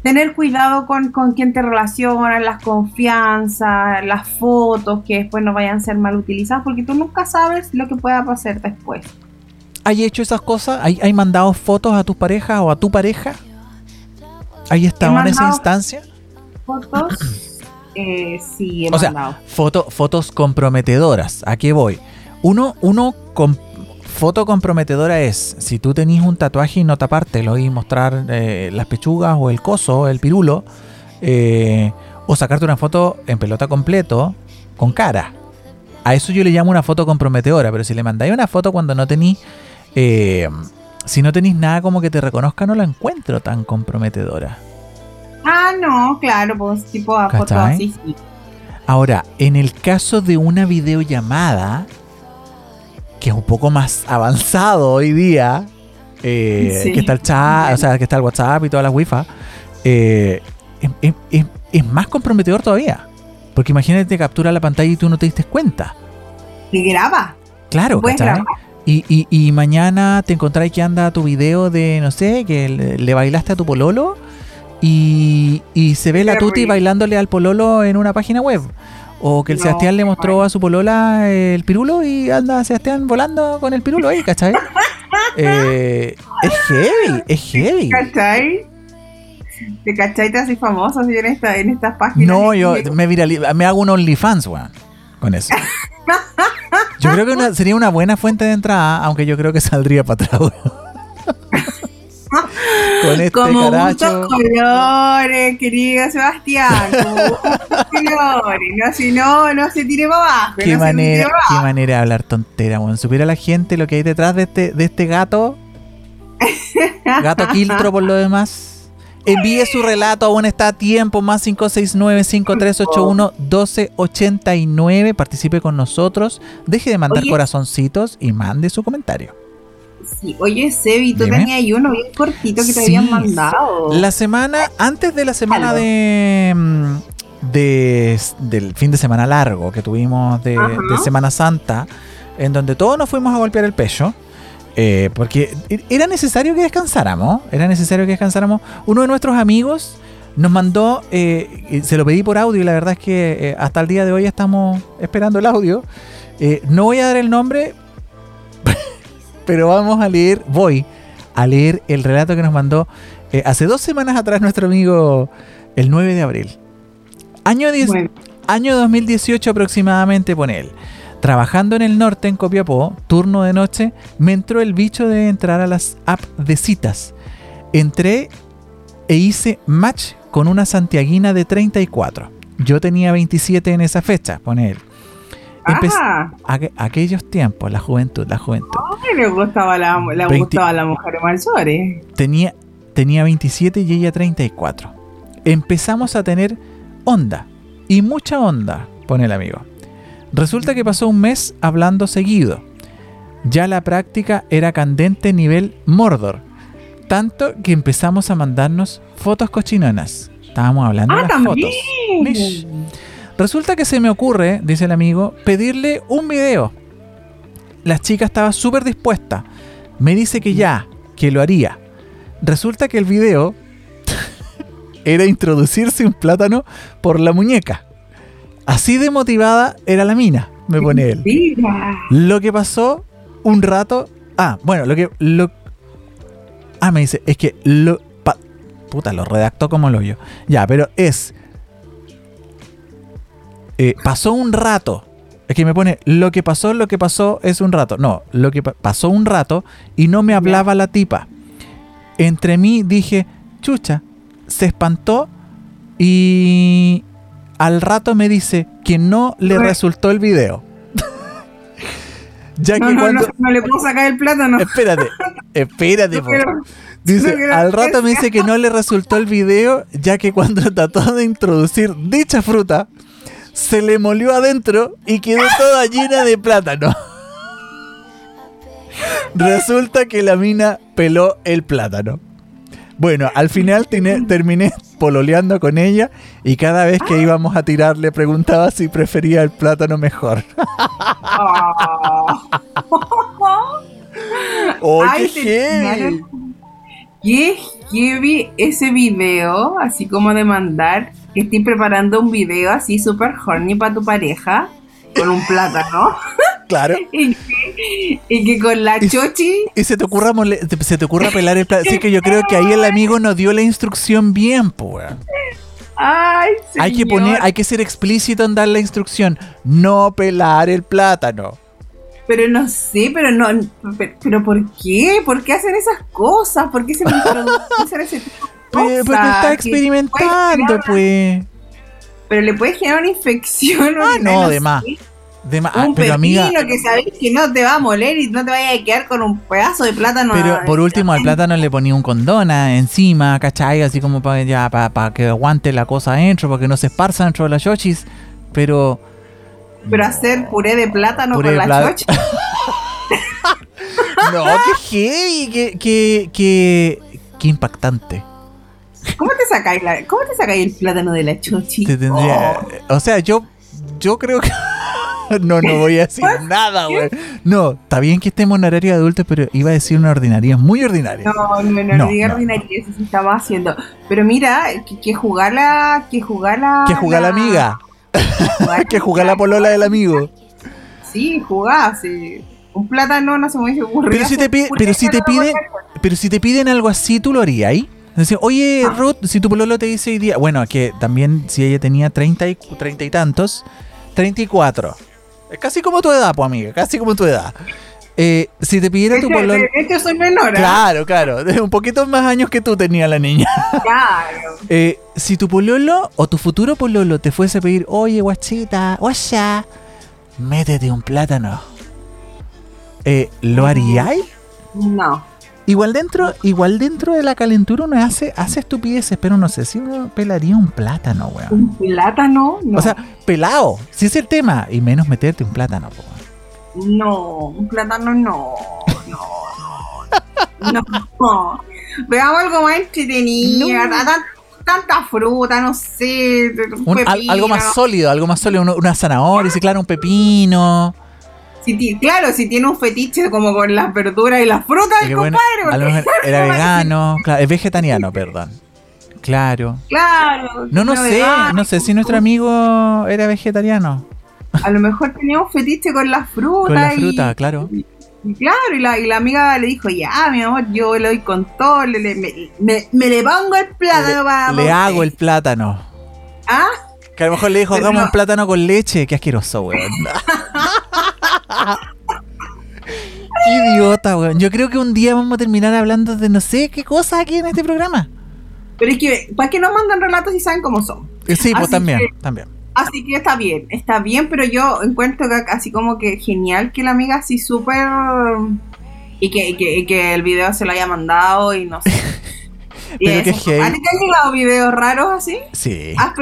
tener cuidado con, con quién te relacionas, las confianzas, las fotos que después no vayan a ser mal utilizadas, porque tú nunca sabes lo que pueda pasar después. ¿Hay hecho esas cosas? ¿Hay, hay mandado fotos a tus parejas o a tu pareja? ¿Hay estado en esa instancia? Fotos, eh, sí, he O sea, mandado. Foto, fotos comprometedoras. ¿A qué voy? Uno, uno com- foto comprometedora es si tú tenés un tatuaje y no tapártelo y mostrar eh, las pechugas o el coso, el pirulo, eh, o sacarte una foto en pelota completo con cara. A eso yo le llamo una foto comprometedora, pero si le mandáis una foto cuando no tenís, eh, si no tenéis nada como que te reconozca, no la encuentro tan comprometedora. Ah, no, claro, pues tipo a fotos ¿Cachai? así, sí. Ahora, en el caso de una videollamada, que es un poco más avanzado hoy día, eh, Sí. que está el chat, o sea, que está el WhatsApp y todas las wifi, eh, es, es- es- es más comprometedor todavía. Porque imagínate captura la pantalla y tú no te diste cuenta. te graba. Claro, ¿cachai? grabar. Y, y, y mañana te encontráis que anda tu video de, no sé, que le, le bailaste a tu pololo y, y se ve la tuti bailándole al pololo en una página web. O que el No, Sebastián le mostró a su polola el pirulo y anda Sebastián volando con el pirulo ahí, ¿cachai? Eh, es heavy, es heavy. ¿Cachai? ¿Te cachai? Te haces famoso así en, esta, en estas páginas. No, yo y- me, virali- me hago un OnlyFans, weón, con eso. Yo creo que una- sería una buena fuente de entrada, aunque yo creo que saldría para atrás. Con este Como caracho. gustos colores, querido Sebastián. Como gustos colores. No, si no, no se tire para abajo. Qué no manera, para qué abajo. manera de hablar tontera, weón. Supiera la gente lo que hay detrás de este, de este gato. Gato Quiltro por lo demás. Envíe su relato, aún está a tiempo, más 569-5381-1289. Participe con nosotros, deje de mandar Oye. corazoncitos y mande su comentario. Sí, oye, Sebi, tú tenías ahí uno bien cortito que te habían mandado. La semana, antes de la semana de, mm, de- del fin de semana largo que tuvimos de Semana Santa, en donde todos nos fuimos a golpear el pecho, eh, porque era necesario que descansáramos, era necesario que descansáramos. Uno de nuestros amigos nos mandó, eh, se lo pedí por audio y la verdad es que eh, hasta el día de hoy estamos esperando el audio. Eh, no voy a dar el nombre, pero vamos a leer, voy a leer el relato que nos mandó hace dos semanas atrás nuestro amigo el 9 de abril. Año, 10 Bueno, año 2018 aproximadamente, pone él. Trabajando en el norte, en Copiapó, turno de noche, me entró el bicho de entrar a las apps de citas. Entré e hice match con una santiaguina de 34. Yo tenía 27 en esa fecha, pone él. Ah, Aqu- aquellos tiempos, la juventud, la juventud. ay, le gustaba la, le 20 gustaba la mujer Malsores. tenía, tenía 27 y ella 34. Empezamos a tener onda. Y mucha onda, pone el amigo. Resulta que pasó un mes hablando seguido. Ya la práctica era candente nivel Mordor. Tanto que empezamos a mandarnos fotos cochinonas. Estábamos hablando de Ah, las también. fotos. Mish. Resulta que se me ocurre, dice el amigo, pedirle un video. La chica estaba súper dispuesta. Me dice que ya, que lo haría. Resulta que el video era introducirse un plátano por la muñeca. Así de motivada era la mina, me pone él. Mira. Lo que pasó un rato. Ah, bueno, lo que. Lo, ah, me dice, es que lo. pa- puta, lo redactó como lo yo. Ya, pero es. eh, pasó un rato. Es que me pone, lo que pasó, lo que pasó es un rato. No, lo que pa- pasó un rato y no me hablaba la tipa. Entre mí dije, chucha, se espantó y al rato me dice que no le resultó el video. ya No, que no, cuando... no, no le puedo sacar el plátano. Espérate, espérate. Dice, al rato me dice que no le resultó el video, ya que cuando trató de introducir dicha fruta, se le molió adentro y quedó toda llena de plátano. Resulta que la mina peló el plátano. Bueno, al final terminé pololeando con ella y cada vez que íbamos a tirar le preguntaba si prefería el plátano mejor. Ah. ¡Oh, Ay, qué. Qué heavy ese video, así como de mandar que estoy preparando un video así super horny para tu pareja con un plátano Claro. y que, y que con la Y- chochi Y se te ocurra mole- se te ocurra pelar el plátano. Así que yo creo que ahí el amigo nos dio la instrucción bien, weón. ay Hay que señor. poner, hay que ser explícito en dar la instrucción. No pelar el plátano. pero no sé pero no pero, pero por qué por qué hacen esas cosas por qué se me introducen ese tipo de cosas? Porque está experimentando, pues. pero le puede generar una infección Ah, no, sé. de más. De ah, un pero pepino amiga, que sabéis que no te va a moler y no te vayas a quedar con un pedazo de plátano. pero por último al plátano le ponía un condón ah, encima, ¿cachai? Así como para ya para que aguante la cosa adentro, para que no se esparza dentro de las yochis. Pero. Pero hacer puré de plátano Puré con de la plá- chocha. No, qué heavy, qué, qué, qué, qué impactante. ¿Cómo te sacáis la, cómo te sacáis el plátano de la chochi? Te tendría, Oh, o sea, yo, yo creo que no, no voy a decir nada, güey. No, está bien que estemos en horario de adultos, pero iba a decir una ordinaria, muy ordinaria. No, no, no, no ordinaria, eso se estaba haciendo. Pero mira, que, que jugar la. Que jugar la. Que jugar la amiga. que jugar la polola del amigo. Sí, jugar, sí. Un plátano no se me dice Pero si te, pide, pero si te piden, pero si te piden algo así, ¿tú lo harías ahí? oye, ah. Ruth, si tu pololo te dice hoy día, bueno, que también si ella tenía 30 y, 30 y tantos, 34. Es casi como tu edad, pues amiga, casi como tu edad. Eh, si te pidiera tu pololo. De hecho, soy menor. ¿eh? Claro, claro. Un poquito más años que tú tenía la niña. Claro. Eh, si tu pololo o tu futuro pololo te fuese a pedir, oye, guachita, guacha, métete un plátano. Eh, ¿Lo haríais? No. Igual dentro, igual dentro de la calentura uno hace, hace estupideces, pero no sé si uno pelaría un plátano, weón. ¿Un plátano? No. O sea, pelado, si es el tema, y menos meterte un plátano, weón. No, un plátano no. No, no. no. Veamos algo más entretenido. Tanta fruta, no sé. algo más sólido, algo más sólido. Una, zanahoria, sí, claro, un pepino claro, si tiene un fetiche como con las verduras y las frutas, compadre. era vegano, claro, es vegetariano, perdón. Claro. Claro. No, no sé, no sé si nuestro amigo era vegetariano. A lo mejor tenía un fetiche con las frutas. Con las frutas, claro. Y, claro, y la, y la amiga le dijo, ya, mi amor, yo le doy con todo, le, me, le pongo el plátano Le, le hago el plátano. ¿Ah? Que a lo mejor le dijo, hagamos un plátano con leche. Qué asqueroso, weón. Idiota, weón. Yo creo que un día vamos a terminar hablando de no sé qué cosas aquí en este programa. Pero es que, ¿para qué no mandan relatos y saben cómo son? Eh, sí, pues también, también. Así que está bien, está bien, pero yo encuentro que así como que genial que la amiga así súper... Y que, que, el video se lo haya mandado y no sé. pero que ¿A ti te han llegado videos raros así? Sí. Ah,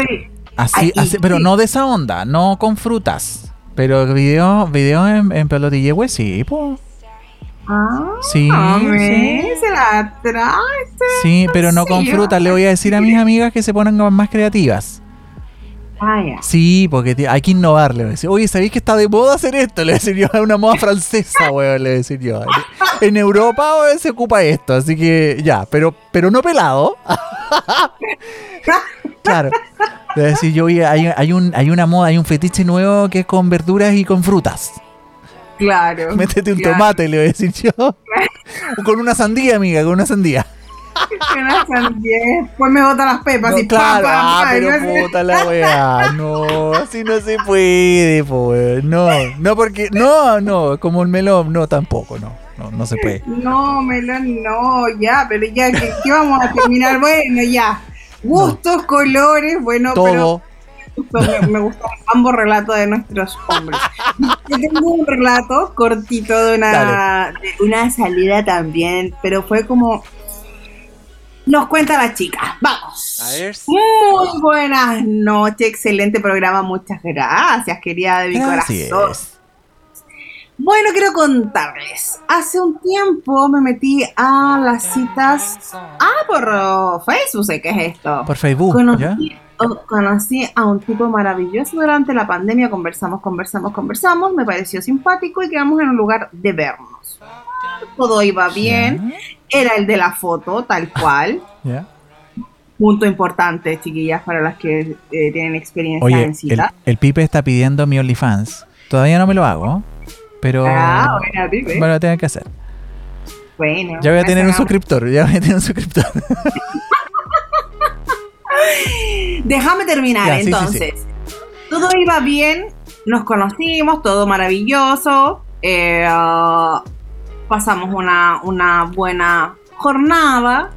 así, así, pero no de esa onda, no con frutas. Pero video, video en, en pelotille, sí, pues. Ah, sí, sí. se la trae. Sí, pero no con fruta. Le voy a decir a mis amigas que se pongan más creativas. Ah. Sí, porque hay que innovar, le voy a decir. Oye, ¿sabéis que está de moda hacer esto? Le voy a decir yo, es una moda francesa, weón, le voy a decir yo. En Europa se ocupa esto, así que ya, pero, pero no pelado. claro. Le voy a decir yo, hay, hay, un, hay una moda, hay un fetiche nuevo que es con verduras y con frutas. Claro. Métete un tomate, le voy a decir yo. Con una sandía, amiga, con una sandía. Una sandía. Después me botan las pepas y claro, ah, pero puta la weá. No, así no se puede, pues. No, no porque. No, no, como el melón, no, tampoco, no. No, no se puede. No, melón, no, ya, pero ya, ¿qué, vamos a terminar? Bueno, ya. Gustos, colores, bueno, Todo. Me, me, gustan ambos relatos de nuestros hombres. Yo tengo un relato cortito de una, una salida también, pero fue como. Nos cuenta la chica. Vamos. A ver. Muy buenas noches, excelente programa. Muchas gracias, querida de mi corazón. Bueno, quiero contarles. Hace un tiempo me metí a las citas. Ah, por Facebook, sé qué es esto. Por Facebook. Conocí, conocí a un tipo maravilloso durante la pandemia. Conversamos, conversamos, conversamos. Me pareció simpático y quedamos en un lugar de vernos. Todo iba bien. Era el de la foto, tal cual. Punto importante, chiquillas, para las que eh, tienen experiencia en citas. El, el Pipe está pidiendo mi OnlyFans. Todavía no me lo hago. Pero. Ah, bueno, Bueno, lo tengo que hacer. Bueno. Ya voy a tener un suscriptor, ya voy a tener un suscriptor. Déjame terminar entonces. Todo iba bien, nos conocimos, todo maravilloso. Eh, pasamos una, una buena jornada.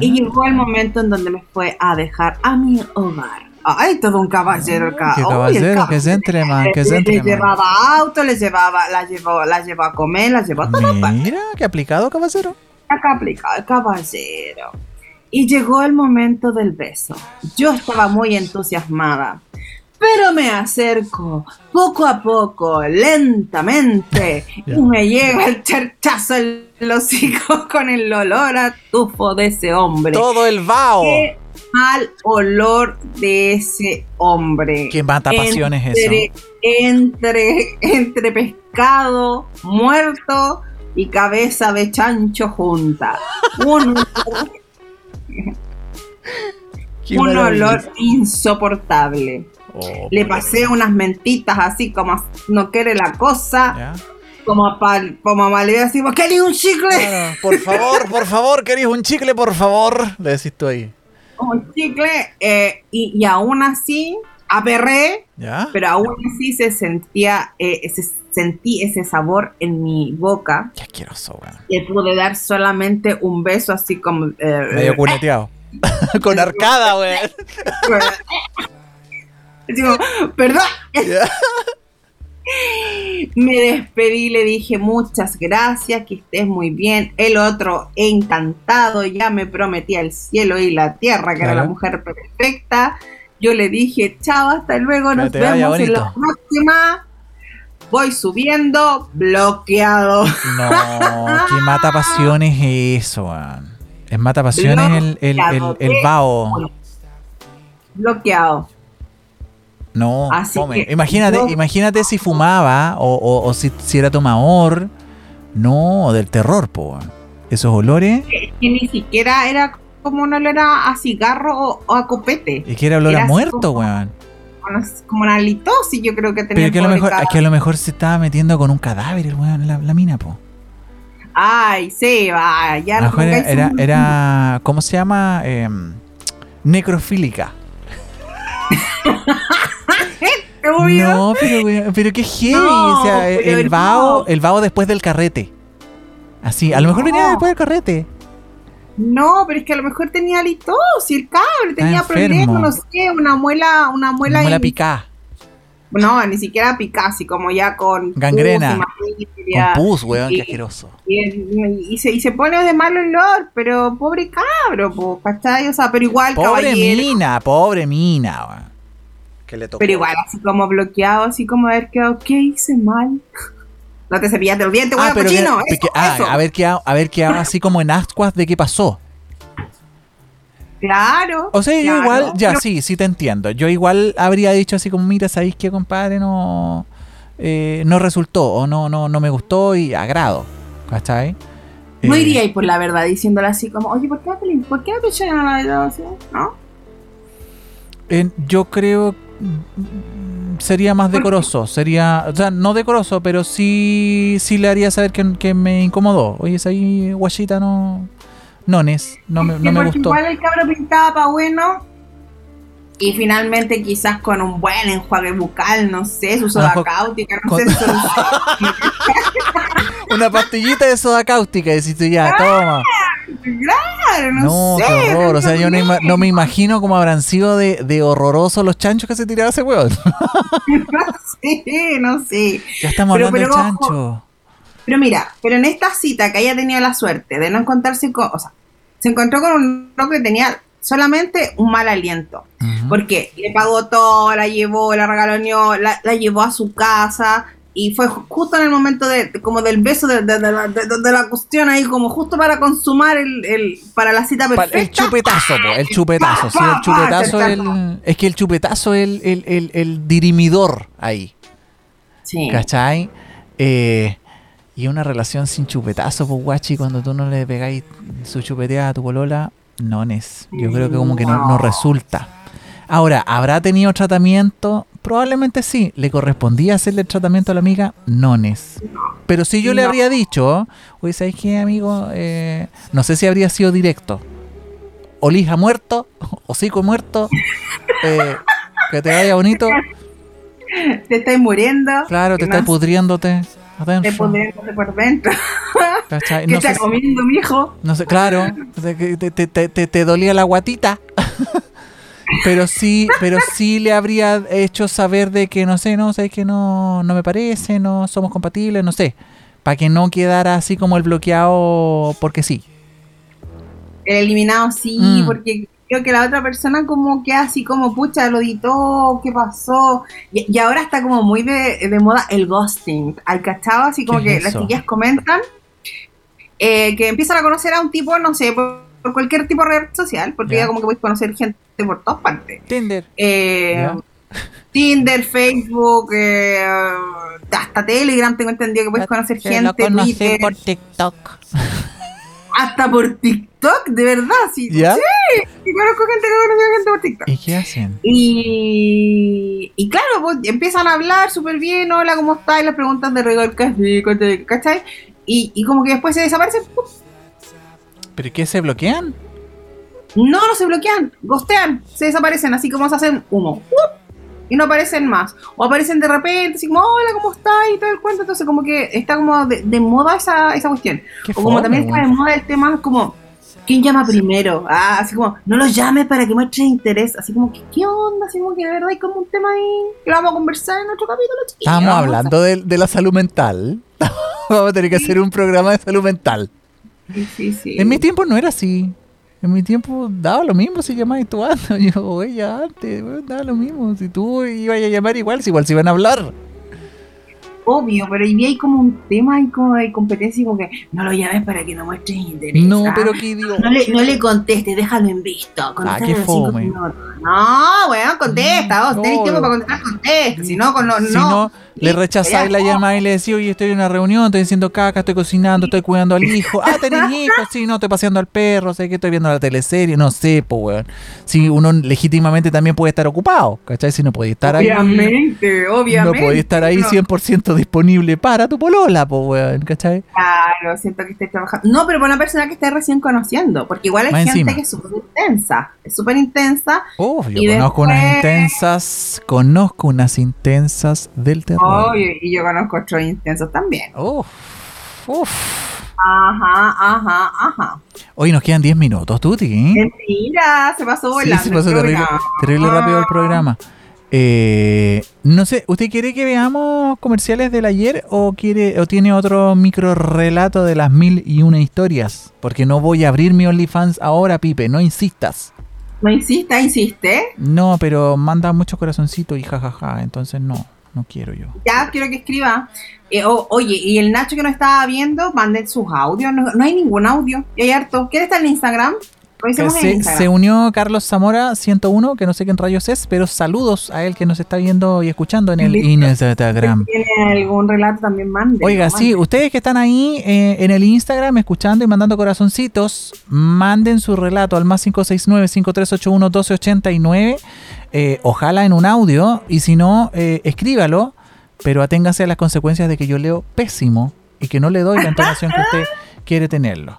Y llegó el momento en donde me fue a dejar a mi hogar. Ay, todo un caballero acá. Qué caballero, que se entreman, que se entreman. Le llevaba auto, le llevaba, la llevó, la llevó a comer, la llevó a todo. Mira, qué aplicado, caballero. Qué aplicado, caballero. Y llegó el momento del beso. Yo estaba muy entusiasmada. Pero me acerco poco a poco, lentamente, y me llega el charchazo en los hijos con el olor a tufo de ese hombre. Todo el vaho mal olor de ese hombre. ¿Qué mata pasiones entre, eso? Entre, entre pescado muerto y cabeza de chancho junta. Un, un olor insoportable. Oh, Le pasé unas mentitas así como no quiere la cosa. ¿Ya? Como para como pa le decimos, ¿quería un chicle? Claro, por favor, por favor, querés un chicle, por favor. Le decís tú ahí. Un chicle. eh, y, y aún así, aperré, ¿Ya? pero aún así se sentía, eh, ese- sentí ese sabor en mi boca. Qué asqueroso, weón. Le pude dar solamente un beso así como... eh, Medio cuneteado. Con arcada, weón. Digo, perdón. Ya. Me despedí, le dije muchas gracias, que estés muy bien. El otro, encantado, ya me prometía el cielo y la tierra, que era la mujer perfecta. Yo le dije, chao, hasta luego, nos Que vemos en la próxima. Voy subiendo, bloqueado. No, qué mata pasiones es eso. Es mata pasiones el, el, el, el vaho. Bloqueado. No, Así que imagínate, imagínate si fumaba o, o, o si, si era tomador. No, del terror, po. Esos olores. Que ni siquiera era como un olor a, a cigarro o, o a copete. Es que era olor Era a muerto, como- weón. Como, una litosis, yo creo que tenía Pero que a, lo mejor, que a lo mejor se estaba metiendo con un cadáver el weón, la, la mina, po. Ay, sí, va, ya A lo no mejor era, era, era- ¿cómo se llama? Em, necrofílica. Obvio. No, pero, pero qué heavy. No, o sea, el vaho, el vaho después del carrete. Así, a lo mejor No. venía después del carrete. No, pero es que a lo mejor tenía litosis, el cabrón tenía problemas, no sé, una muela, una muela. Una muela picada. No, ni siquiera picasi, como ya con Gangrena. pus, Con pus, weón, qué y- asqueroso. Y, y se, y se pone de mal olor, pero pobre cabro, po, ¿cachai? O sea, pero igual Pobre caballero, mina, pobre mina, weón. Que le tocó. pero igual así como bloqueado, así como haber quedado, ¿qué hice mal? No te cepillaste los dientes, Ah, pero cochino, que- eso, que- ah, eso. a ver qué ha- a ver qué hago así como en ascuas de qué pasó. Claro. O sea, yo claro, igual, ya pero- sí, sí te entiendo. Yo igual habría dicho así como, mira, ¿sabéis qué, compadre? No, eh, no resultó o no, no, no me gustó y agrado. ¿Cachai? No Eh, iría ahí por la verdad diciéndole así como, oye, ¿por qué la ¿Por qué la no la dio así? ¿No? yo creo mm, sería más decoroso, sería, o sea, no decoroso, pero sí, sí le haría saber que, que me incomodó. Oye, esa ahí guachita no, nones, no me, no me gustó. Igual el cabro pintaba para bueno. Y finalmente quizás con un buen enjuague bucal, no sé, su soda mejor cáustica, no con- sé, su- Una pastillita de soda cáustica, decís tú ya, toma. Claro, no, No, sé. qué horror. O sea, yo no, no ima- no me imagino cómo habrán sido de, de horrorosos los chanchos que se tiraba ese hueón. sé, no sé. Ya estamos Pero- hablando de pero chancho. Pero mira, pero en esta cita que haya tenido la suerte de no encontrarse con, o sea, se encontró con un loco que tenía solamente un mal aliento. Porque le pagó todo, la llevó, la regaloneó, la, la llevó a su casa y fue ju- justo en el momento de como del beso de, de- de la, de- la cuestión ahí, como justo para consumar el, el- para la cita perfecta. el chupetazo, po, el chupetazo. Sí, el chupetazo es el, es que el chupetazo es el, el, el, dirimidor ahí. Sí. ¿Cachai? Eh, y una relación sin chupetazo, pues guachi, cuando tú no le pegáis su chupeteada a tu polola, no es. Yo creo que como que no No. resulta. Ahora, ¿habrá tenido tratamiento? Probablemente sí. ¿Le correspondía hacerle el tratamiento a la amiga? No es. Pero si yo le No. habría dicho, oye, ¿sabes qué, amigo? Eh, no sé si habría sido directo. Olija muerto, hocico muerto, eh, que te vaya bonito. Te estás muriendo. Claro, te que estás no- pudriéndote Te pudriéndote por dentro. ¿cachai? ¿Qué No estás comiendo, mijo? no sé, claro, te- te- te- te dolía la guatita. pero sí, pero sí le habría hecho saber de que no sé, no sé, que no, no me parece, no somos compatibles, no sé. Para que no quedara así como el bloqueado porque sí. El eliminado sí, Mm. porque creo que la otra persona como que así como, pucha, lo editó, ¿qué pasó? Y, y ahora está como muy de, de moda el ghosting. Al cachado, así como ¿Qué que es las chiquillas comentan eh, que empiezan a conocer a un tipo, no sé, por, por cualquier tipo de red social, porque Ya. ya como que puedes conocer gente por todas partes. Tinder. Eh. Tinder, Facebook, eh, hasta Telegram, tengo entendido que puedes conocer Que lo gente, conocí Twitter, por TikTok. hasta por TikTok, de verdad, sí. ¿Ya? Sí, sí, conozco gente que conoce gente por TikTok. ¿Y qué hacen? Y, y claro, pues empiezan a hablar súper bien, hola, ¿cómo estás? Y les preguntan de rigor, ¿cachai? ¿cachai? Y, y como que después se desaparecen, ¡pum! ¿Pero qué se bloquean? no, no se bloquean, gostean, se desaparecen, así como se hacen humo, y no aparecen más. O aparecen de repente, así como, hola, ¿cómo estás? Y todo el cuento, entonces como que está como de, de moda esa, esa cuestión. Qué O como fome, también está de moda el tema como, ¿quién llama primero? Ah, así como, no los llames para que muestres interés. Así como, ¿qué, qué onda? Así como que de verdad hay como un tema ahí que lo vamos a conversar en otro capítulo, chiquillos. A- hablando de, de la salud mental. Vamos a tener que hacer un programa de salud mental. En mi tiempo no era así. En mi tiempo daba lo mismo si llamabas tú andas. Yo, ya antes, daba lo mismo. Si tú ibas a llamar igual, si igual se iban a hablar. Obvio, pero ahí hay como un tema ahí como de competencia y como que no lo llames para que no muestres interés. No, ¿ah? pero qué idiota. No le, no le contestes, déjalo en visto. Ah, qué cinco fome. No, weón, contesta. Vos No, tenés tiempo para contestar, contesta. Si no, con no, Si no. no, le rechazáis la llamada y le decís, oye, estoy en una reunión, estoy haciendo caca, estoy cocinando, estoy cuidando al hijo. Ah, tenés hijos, sí, no, estoy paseando al perro, sé que estoy viendo la teleserie, no sé, pues, weón. Si uno legítimamente también puede estar ocupado, ¿cachai? Si no podía estar ahí. Obviamente, No obviamente. podía estar ahí No. 100% disponible para tu polola, pues, weón, ¿cachai? Claro, siento que estoy trabajando. No, pero para una persona que esté recién conociendo, porque igual hay Más gente encima. que es súper intensa, es súper intensa. Uf, yo Y conozco unas intensas, conozco unas intensas del terror. Oye, y yo conozco otros intensos también. Uf, uf. Ajá, ajá, ajá. Hoy nos quedan 10 minutos, Tuti. ¿eh? Mentira, se pasó Sí, volando. se pasó terrible, terrible rápido el programa. Eh, no sé, ¿usted quiere que veamos comerciales del ayer o quiere o tiene otro micro relato de las mil y una historias? Porque no voy a abrir mi OnlyFans ahora, Pipe, no insistas. No insista, insiste. No, pero manda mucho corazoncito y jajaja, entonces no, no quiero yo. Ya quiero que escriba. Eh, oye, y el Nacho que nos estaba viendo, manden sus audios. No, no hay ningún audio. Y hay harto. ¿Quién está en Instagram? Se, unió Carlos Zamora 101, que no sé quién rayos es, pero saludos a él que nos está viendo y escuchando en el. Instagram. Si tiene algún relato también mande. Oiga, sí, ustedes que están ahí eh, en el Instagram escuchando y mandando corazoncitos, manden su relato al más 569-5381-1289, eh, ojalá en un audio, y si no, eh, escríbalo, pero aténgase a las consecuencias de que yo leo pésimo y que no le doy la entonación que usted quiere tenerlo.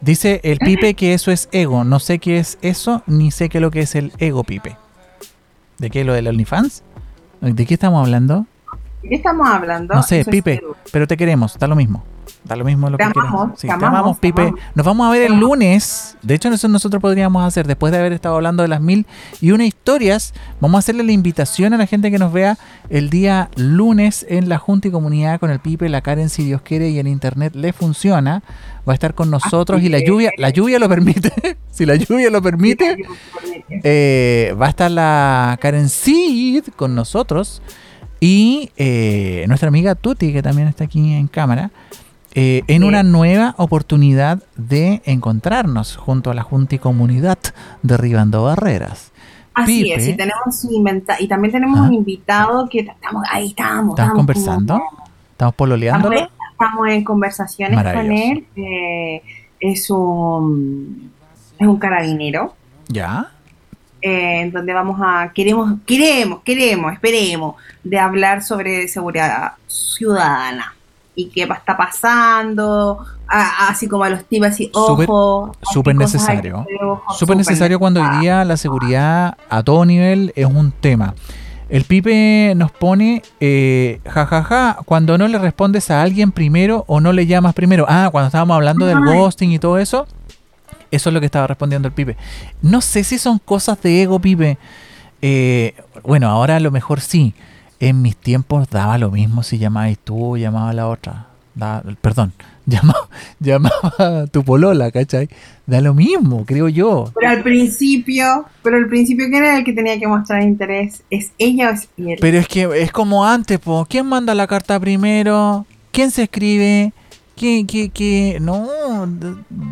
Dice el Pipe que eso es ego, no sé qué es eso, ni sé qué es lo que es el ego, Pipe. ¿De qué? ¿Lo del OnlyFans? ¿De qué estamos hablando? ¿De qué estamos hablando? No sé, Eso Pipe, pero te queremos, da lo mismo. Da lo mismo lo Te que amamos. Sí, te te amamos, amamos, te Pipe. amamos. Nos vamos a ver el lunes. De hecho, eso nosotros podríamos hacer, después de haber estado hablando de las mil y una historias, vamos a hacerle la invitación a la gente que nos vea el día lunes en la Junta y Comunidad con el Pipe, la Karen, si Dios quiere, y en internet le funciona. Va a estar con nosotros Así y la lluvia, la lluvia lo permite. si la lluvia lo permite, eh, va a estar la Karen Seed con nosotros y eh, nuestra amiga Tuti, que también está aquí en cámara, eh, en una nueva oportunidad de encontrarnos junto a la Junta y Comunidad Derribando Barreras. Así Pipe. es, y tenemos un inventa y también tenemos un invitado que estamos, ahí estamos. ¿Estamos como- conversando? ¿Estamos Estamos, pololeándolo? estamos en conversaciones con él. eh, es un es un carabinero. ¿Ya? eh, en donde vamos a queremos queremos queremos esperemos de hablar sobre seguridad ciudadana y qué va- está pasando a- así como a los tips así ojo súper necesario. Súper necesario cuando hoy día la seguridad a todo nivel es un tema. El Pipe nos pone, eh, jajaja, cuando no le respondes a alguien primero o no le llamas primero. Ah, cuando estábamos hablando del ghosting y todo eso. Eso es lo que estaba respondiendo el Pipe. No sé si son cosas de ego, Pipe. Eh, bueno, ahora a lo mejor sí. En mis tiempos daba lo mismo si llamabas tú o llamaba la otra. Da- perdón, llamaba, llamaba a tu polola, ¿cachai? Da lo mismo, creo yo. pero al principio pero al principio quién era el que tenía que mostrar interés es ella o es él Pero es que es como antes, po. ¿Quién manda la carta primero? ¿Quién se escribe? que, que, que no,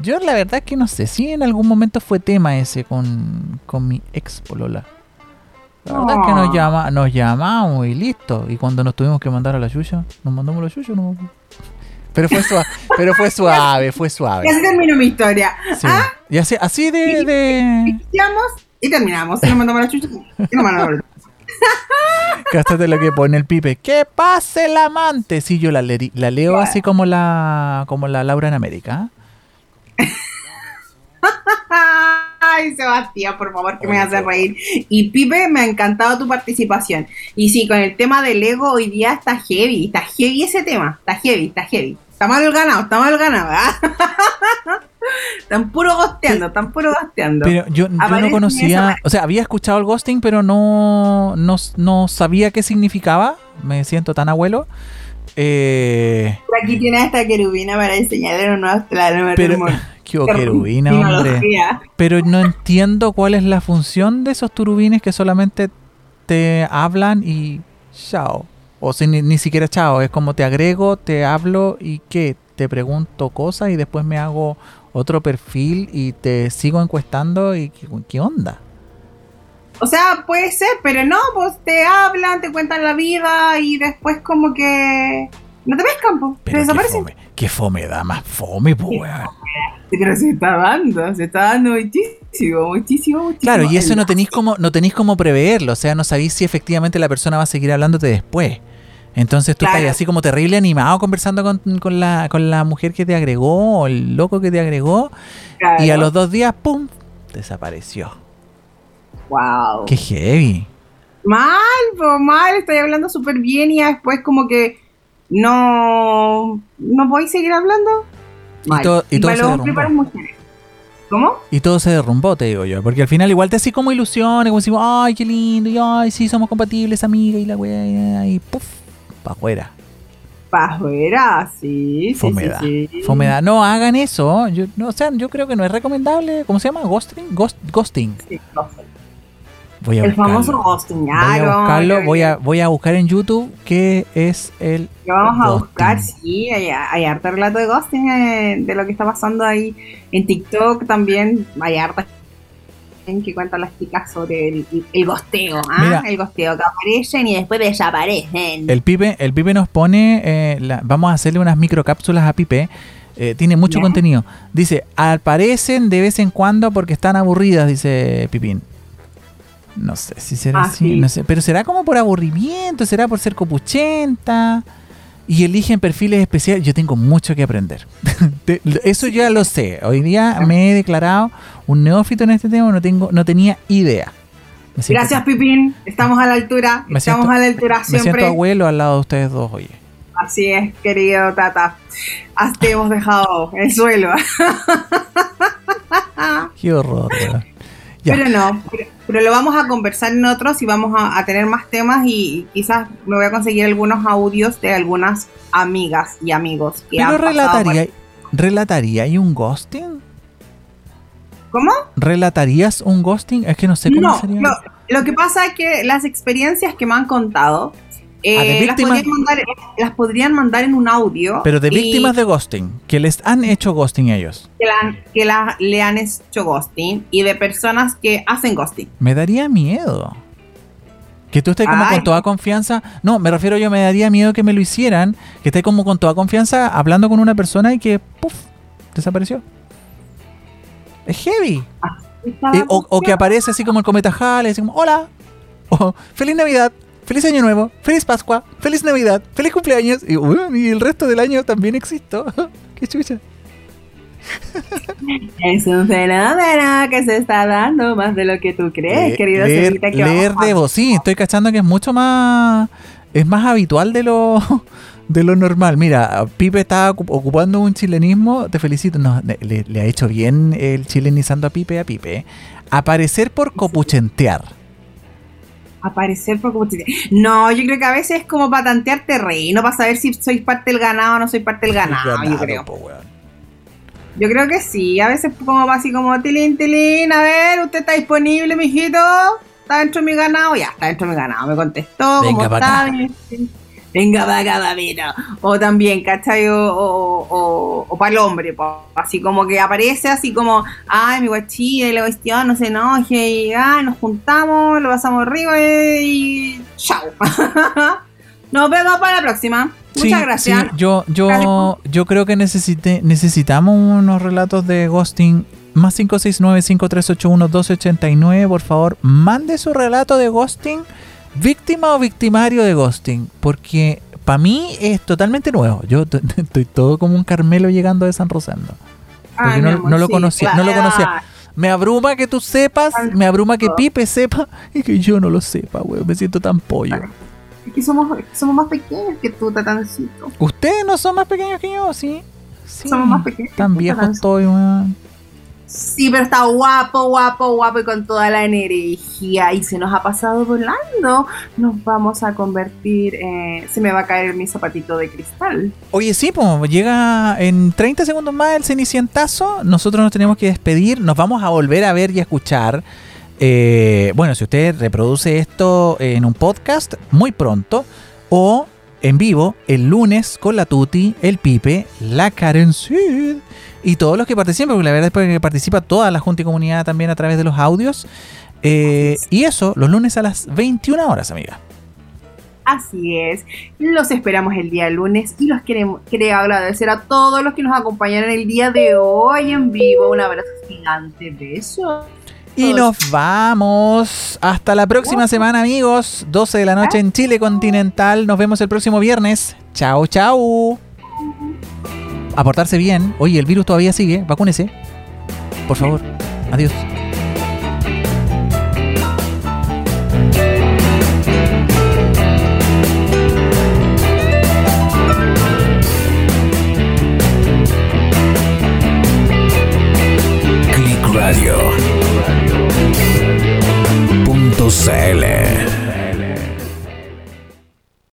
yo la verdad es que no sé si en algún momento fue tema ese con, con mi ex polola. La verdad es que nos, llama, nos llamamos y listo. Y cuando nos tuvimos que mandar a la suya, nos mandamos a la suya. No. Pero fue suave, pero fue suave, fue Y suave. así terminó mi historia. Sí. Ah, Y así, así de, de y terminamos. Y nos mandamos la chucha y nos mandamos la Gástate lo que pone el pipe. ¡Que pase el amante! Sí, yo la, le- la leo así como la como la Laura en América. Ay, Sebastián, por favor, que me hace reír. Y Pipe, me ha encantado tu participación. Y sí, con el tema del ego hoy día está heavy, está heavy ese tema, está heavy, está heavy. Está mal ganado, está mal ganado, ¿verdad? Están puro gosteando, están puro gosteando. Pero yo, yo no conocía, o sea, había escuchado el ghosting, pero no, no, no sabía qué significaba. Me siento tan abuelo. Eh, Por aquí tiene esta querubina para enseñarle un nuevo pero, qué querubina, hombre. Pero no entiendo cuál es la función de esos turubines que solamente te hablan y chao. O si ni, ni siquiera chao, es como te agrego, te hablo y qué, te pregunto cosas y después me hago otro perfil y te sigo encuestando y qué, qué onda. O sea, puede ser, pero no, pues te hablan, te cuentan la vida y después como que no te pescan, pues, te qué desaparecen. fome, qué fome da más fome, weón. Pero se está dando, se está dando muchísimo, muchísimo, muchísimo. Claro, y eso no tenéis como, no tenéis como preverlo, o sea, no sabéis si efectivamente la persona va a seguir hablándote después. Entonces tú Claro. estás así como terrible animado conversando con, con la, con la mujer que te agregó, o el loco que te agregó, y a los dos días, ¡pum! desapareció. Wow. ¡Qué heavy! Mal, mal, estoy hablando súper bien y ya después como que no, no podéis seguir hablando. Y todo- y todo para se derrumbó. ¿Cómo? Y todo se derrumbó, te digo yo, porque al final igual te así como ilusiones, como decimos, ¡ay, qué lindo! Y ¡ay, sí, somos compatibles, amiga! Y la weá, y ¡puf! para afuera. Para afuera, sí, sí, Fomeda. sí, sí. Fomeda. No hagan eso. Yo, no, o sea, yo creo que no es recomendable. ¿Cómo se llama? Ghosting. Ghost, ghosting. Sí, sé. Voy a El buscarlo. famoso ghosting. Voy Ah, a buscarlo. Voy a, voy a buscar en YouTube qué es el. Lo vamos a buscar, sí, hay, hay harto relato de ghosting eh, de lo que está pasando ahí en TikTok también, hay harta que cuentan las chicas sobre el, el gosteo, ¿ah? Mira. el gosteo, que aparecen y después desaparecen. El Pipe, el Pipe nos pone. eh, la- vamos a hacerle unas microcápsulas a Pipe. eh, tiene mucho Ya. contenido. Dice: aparecen de vez en cuando porque están aburridas, dice Pipín. No sé si será Ah, así, sí. no sé, pero será como por aburrimiento, será por ser copuchenta y eligen perfiles especiales. Yo tengo mucho que aprender. Te- Eso ya lo sé. Hoy día me he declarado un neófito en este tema, no tengo, no tenía idea. Gracias, Pipín, estamos a la altura, Me estamos siento- a la altura Me siento siempre. abuelo al lado de ustedes dos, oye. Así es, querido Tata. Hasta hemos dejado el suelo. Qué horror, weón. Ya. Pero no, pero, pero lo vamos a conversar en otros y vamos a, a tener más temas y, quizás me voy a conseguir algunos audios de algunas amigas y amigos que Pero han relataría, por- relataría y un ghosting? ¿Cómo? ¿Relatarías un ghosting? Es que no sé cómo No, sería. lo, lo que pasa es que las experiencias que me han contado eh, Ah, de las, víctimas. podrían mandar, las podrían mandar en un audio. Pero de víctimas de ghosting, que les han hecho ghosting ellos. Que, la- que la- le han hecho ghosting y de personas que hacen ghosting. Me daría miedo. Que tú estés como Ay. con toda confianza. No, me refiero yo, me daría miedo que me lo hicieran. Que estés como con toda confianza hablando con una persona y que, puff, desapareció. Es heavy. Eh, o, o que aparece así como el cometa Halley, así como, hola. O, feliz Navidad. Feliz Año Nuevo, feliz Pascua, feliz Navidad, feliz cumpleaños. Y, y el resto del año también existo. Qué chucha. Es un fenómeno que se está dando más de lo que tú crees, Le- querido leer, que leer de voz, sí, estoy cachando que es mucho más es más habitual de lo de lo normal. Mira, Pipe está ocup- ocupando un chilenismo, te felicito. No, le- le ha hecho bien el chilenizando a Pipe a Pipe. Aparecer por copuchentear. Aparecer por como No, yo creo que a veces es como para tantear terreno, para saber si soy parte del ganado o no soy parte del ganado, yo creo. po, weón. Yo creo que sí, a veces como así como tilín, tilín, a ver, ¿usted está disponible, mijito? ¿Está dentro de mi ganado? Ya, está dentro de mi ganado, me contestó, Venga ¿cómo está? acá. Venga va cadáver. O también, ¿cachai? O, o, o, para el hombre, po. así como que aparece así como, ay, mi guachilla y la cuestión, no se enoje, y ay, nos juntamos, lo pasamos arriba y chao. Nos vemos para la próxima. Muchas gracias. yo, yo, yo creo que necesite, necesitamos unos relatos de ghosting. Más 569-5381-1289, por favor, mande su relato de ghosting, víctima o victimario de ghosting, porque para mí es totalmente nuevo. Yo estoy todo como un Carmelo llegando de San Rosendo. Porque no, lo conocía, no lo conocía. Me abruma que tú sepas, me abruma que Pipe sepa y que yo no lo sepa, weón. Me siento tan pollo que somos, somos más pequeños que tú, tatancito. Ustedes no son más pequeños que yo, sí. sí. Somos más pequeños. Tan viejo estoy, weón. Sí, pero está guapo, guapo, guapo y con toda la energía. Y se nos ha pasado volando. Nos vamos a convertir. Eh, se me va a caer mi zapatito de cristal. Oye, sí, pues llega en 30 segundos más el cenicientazo. Nosotros nos tenemos que despedir. Nos vamos a volver a ver y a escuchar. Eh, bueno, si usted reproduce esto en un podcast muy pronto o en vivo el lunes con la Tuti, el Pipe, la Karen Sid y todos los que participan, porque la verdad es que participa toda la Junta y Comunidad también a través de los audios. Eh, y eso los lunes a las 21 horas, amiga. Así es, los esperamos el día lunes y los queremos, queremos agradecer a todos los que nos acompañaron el día de hoy en vivo. Un abrazo gigante, besos. Y nos vamos. Hasta la próxima semana, amigos. 12 de la noche en Chile continental. Nos vemos el próximo viernes. Chao, chao. Aportarse bien. Oye, el virus todavía sigue. Vacúnese. Por favor. Adiós. Click Radio. CL.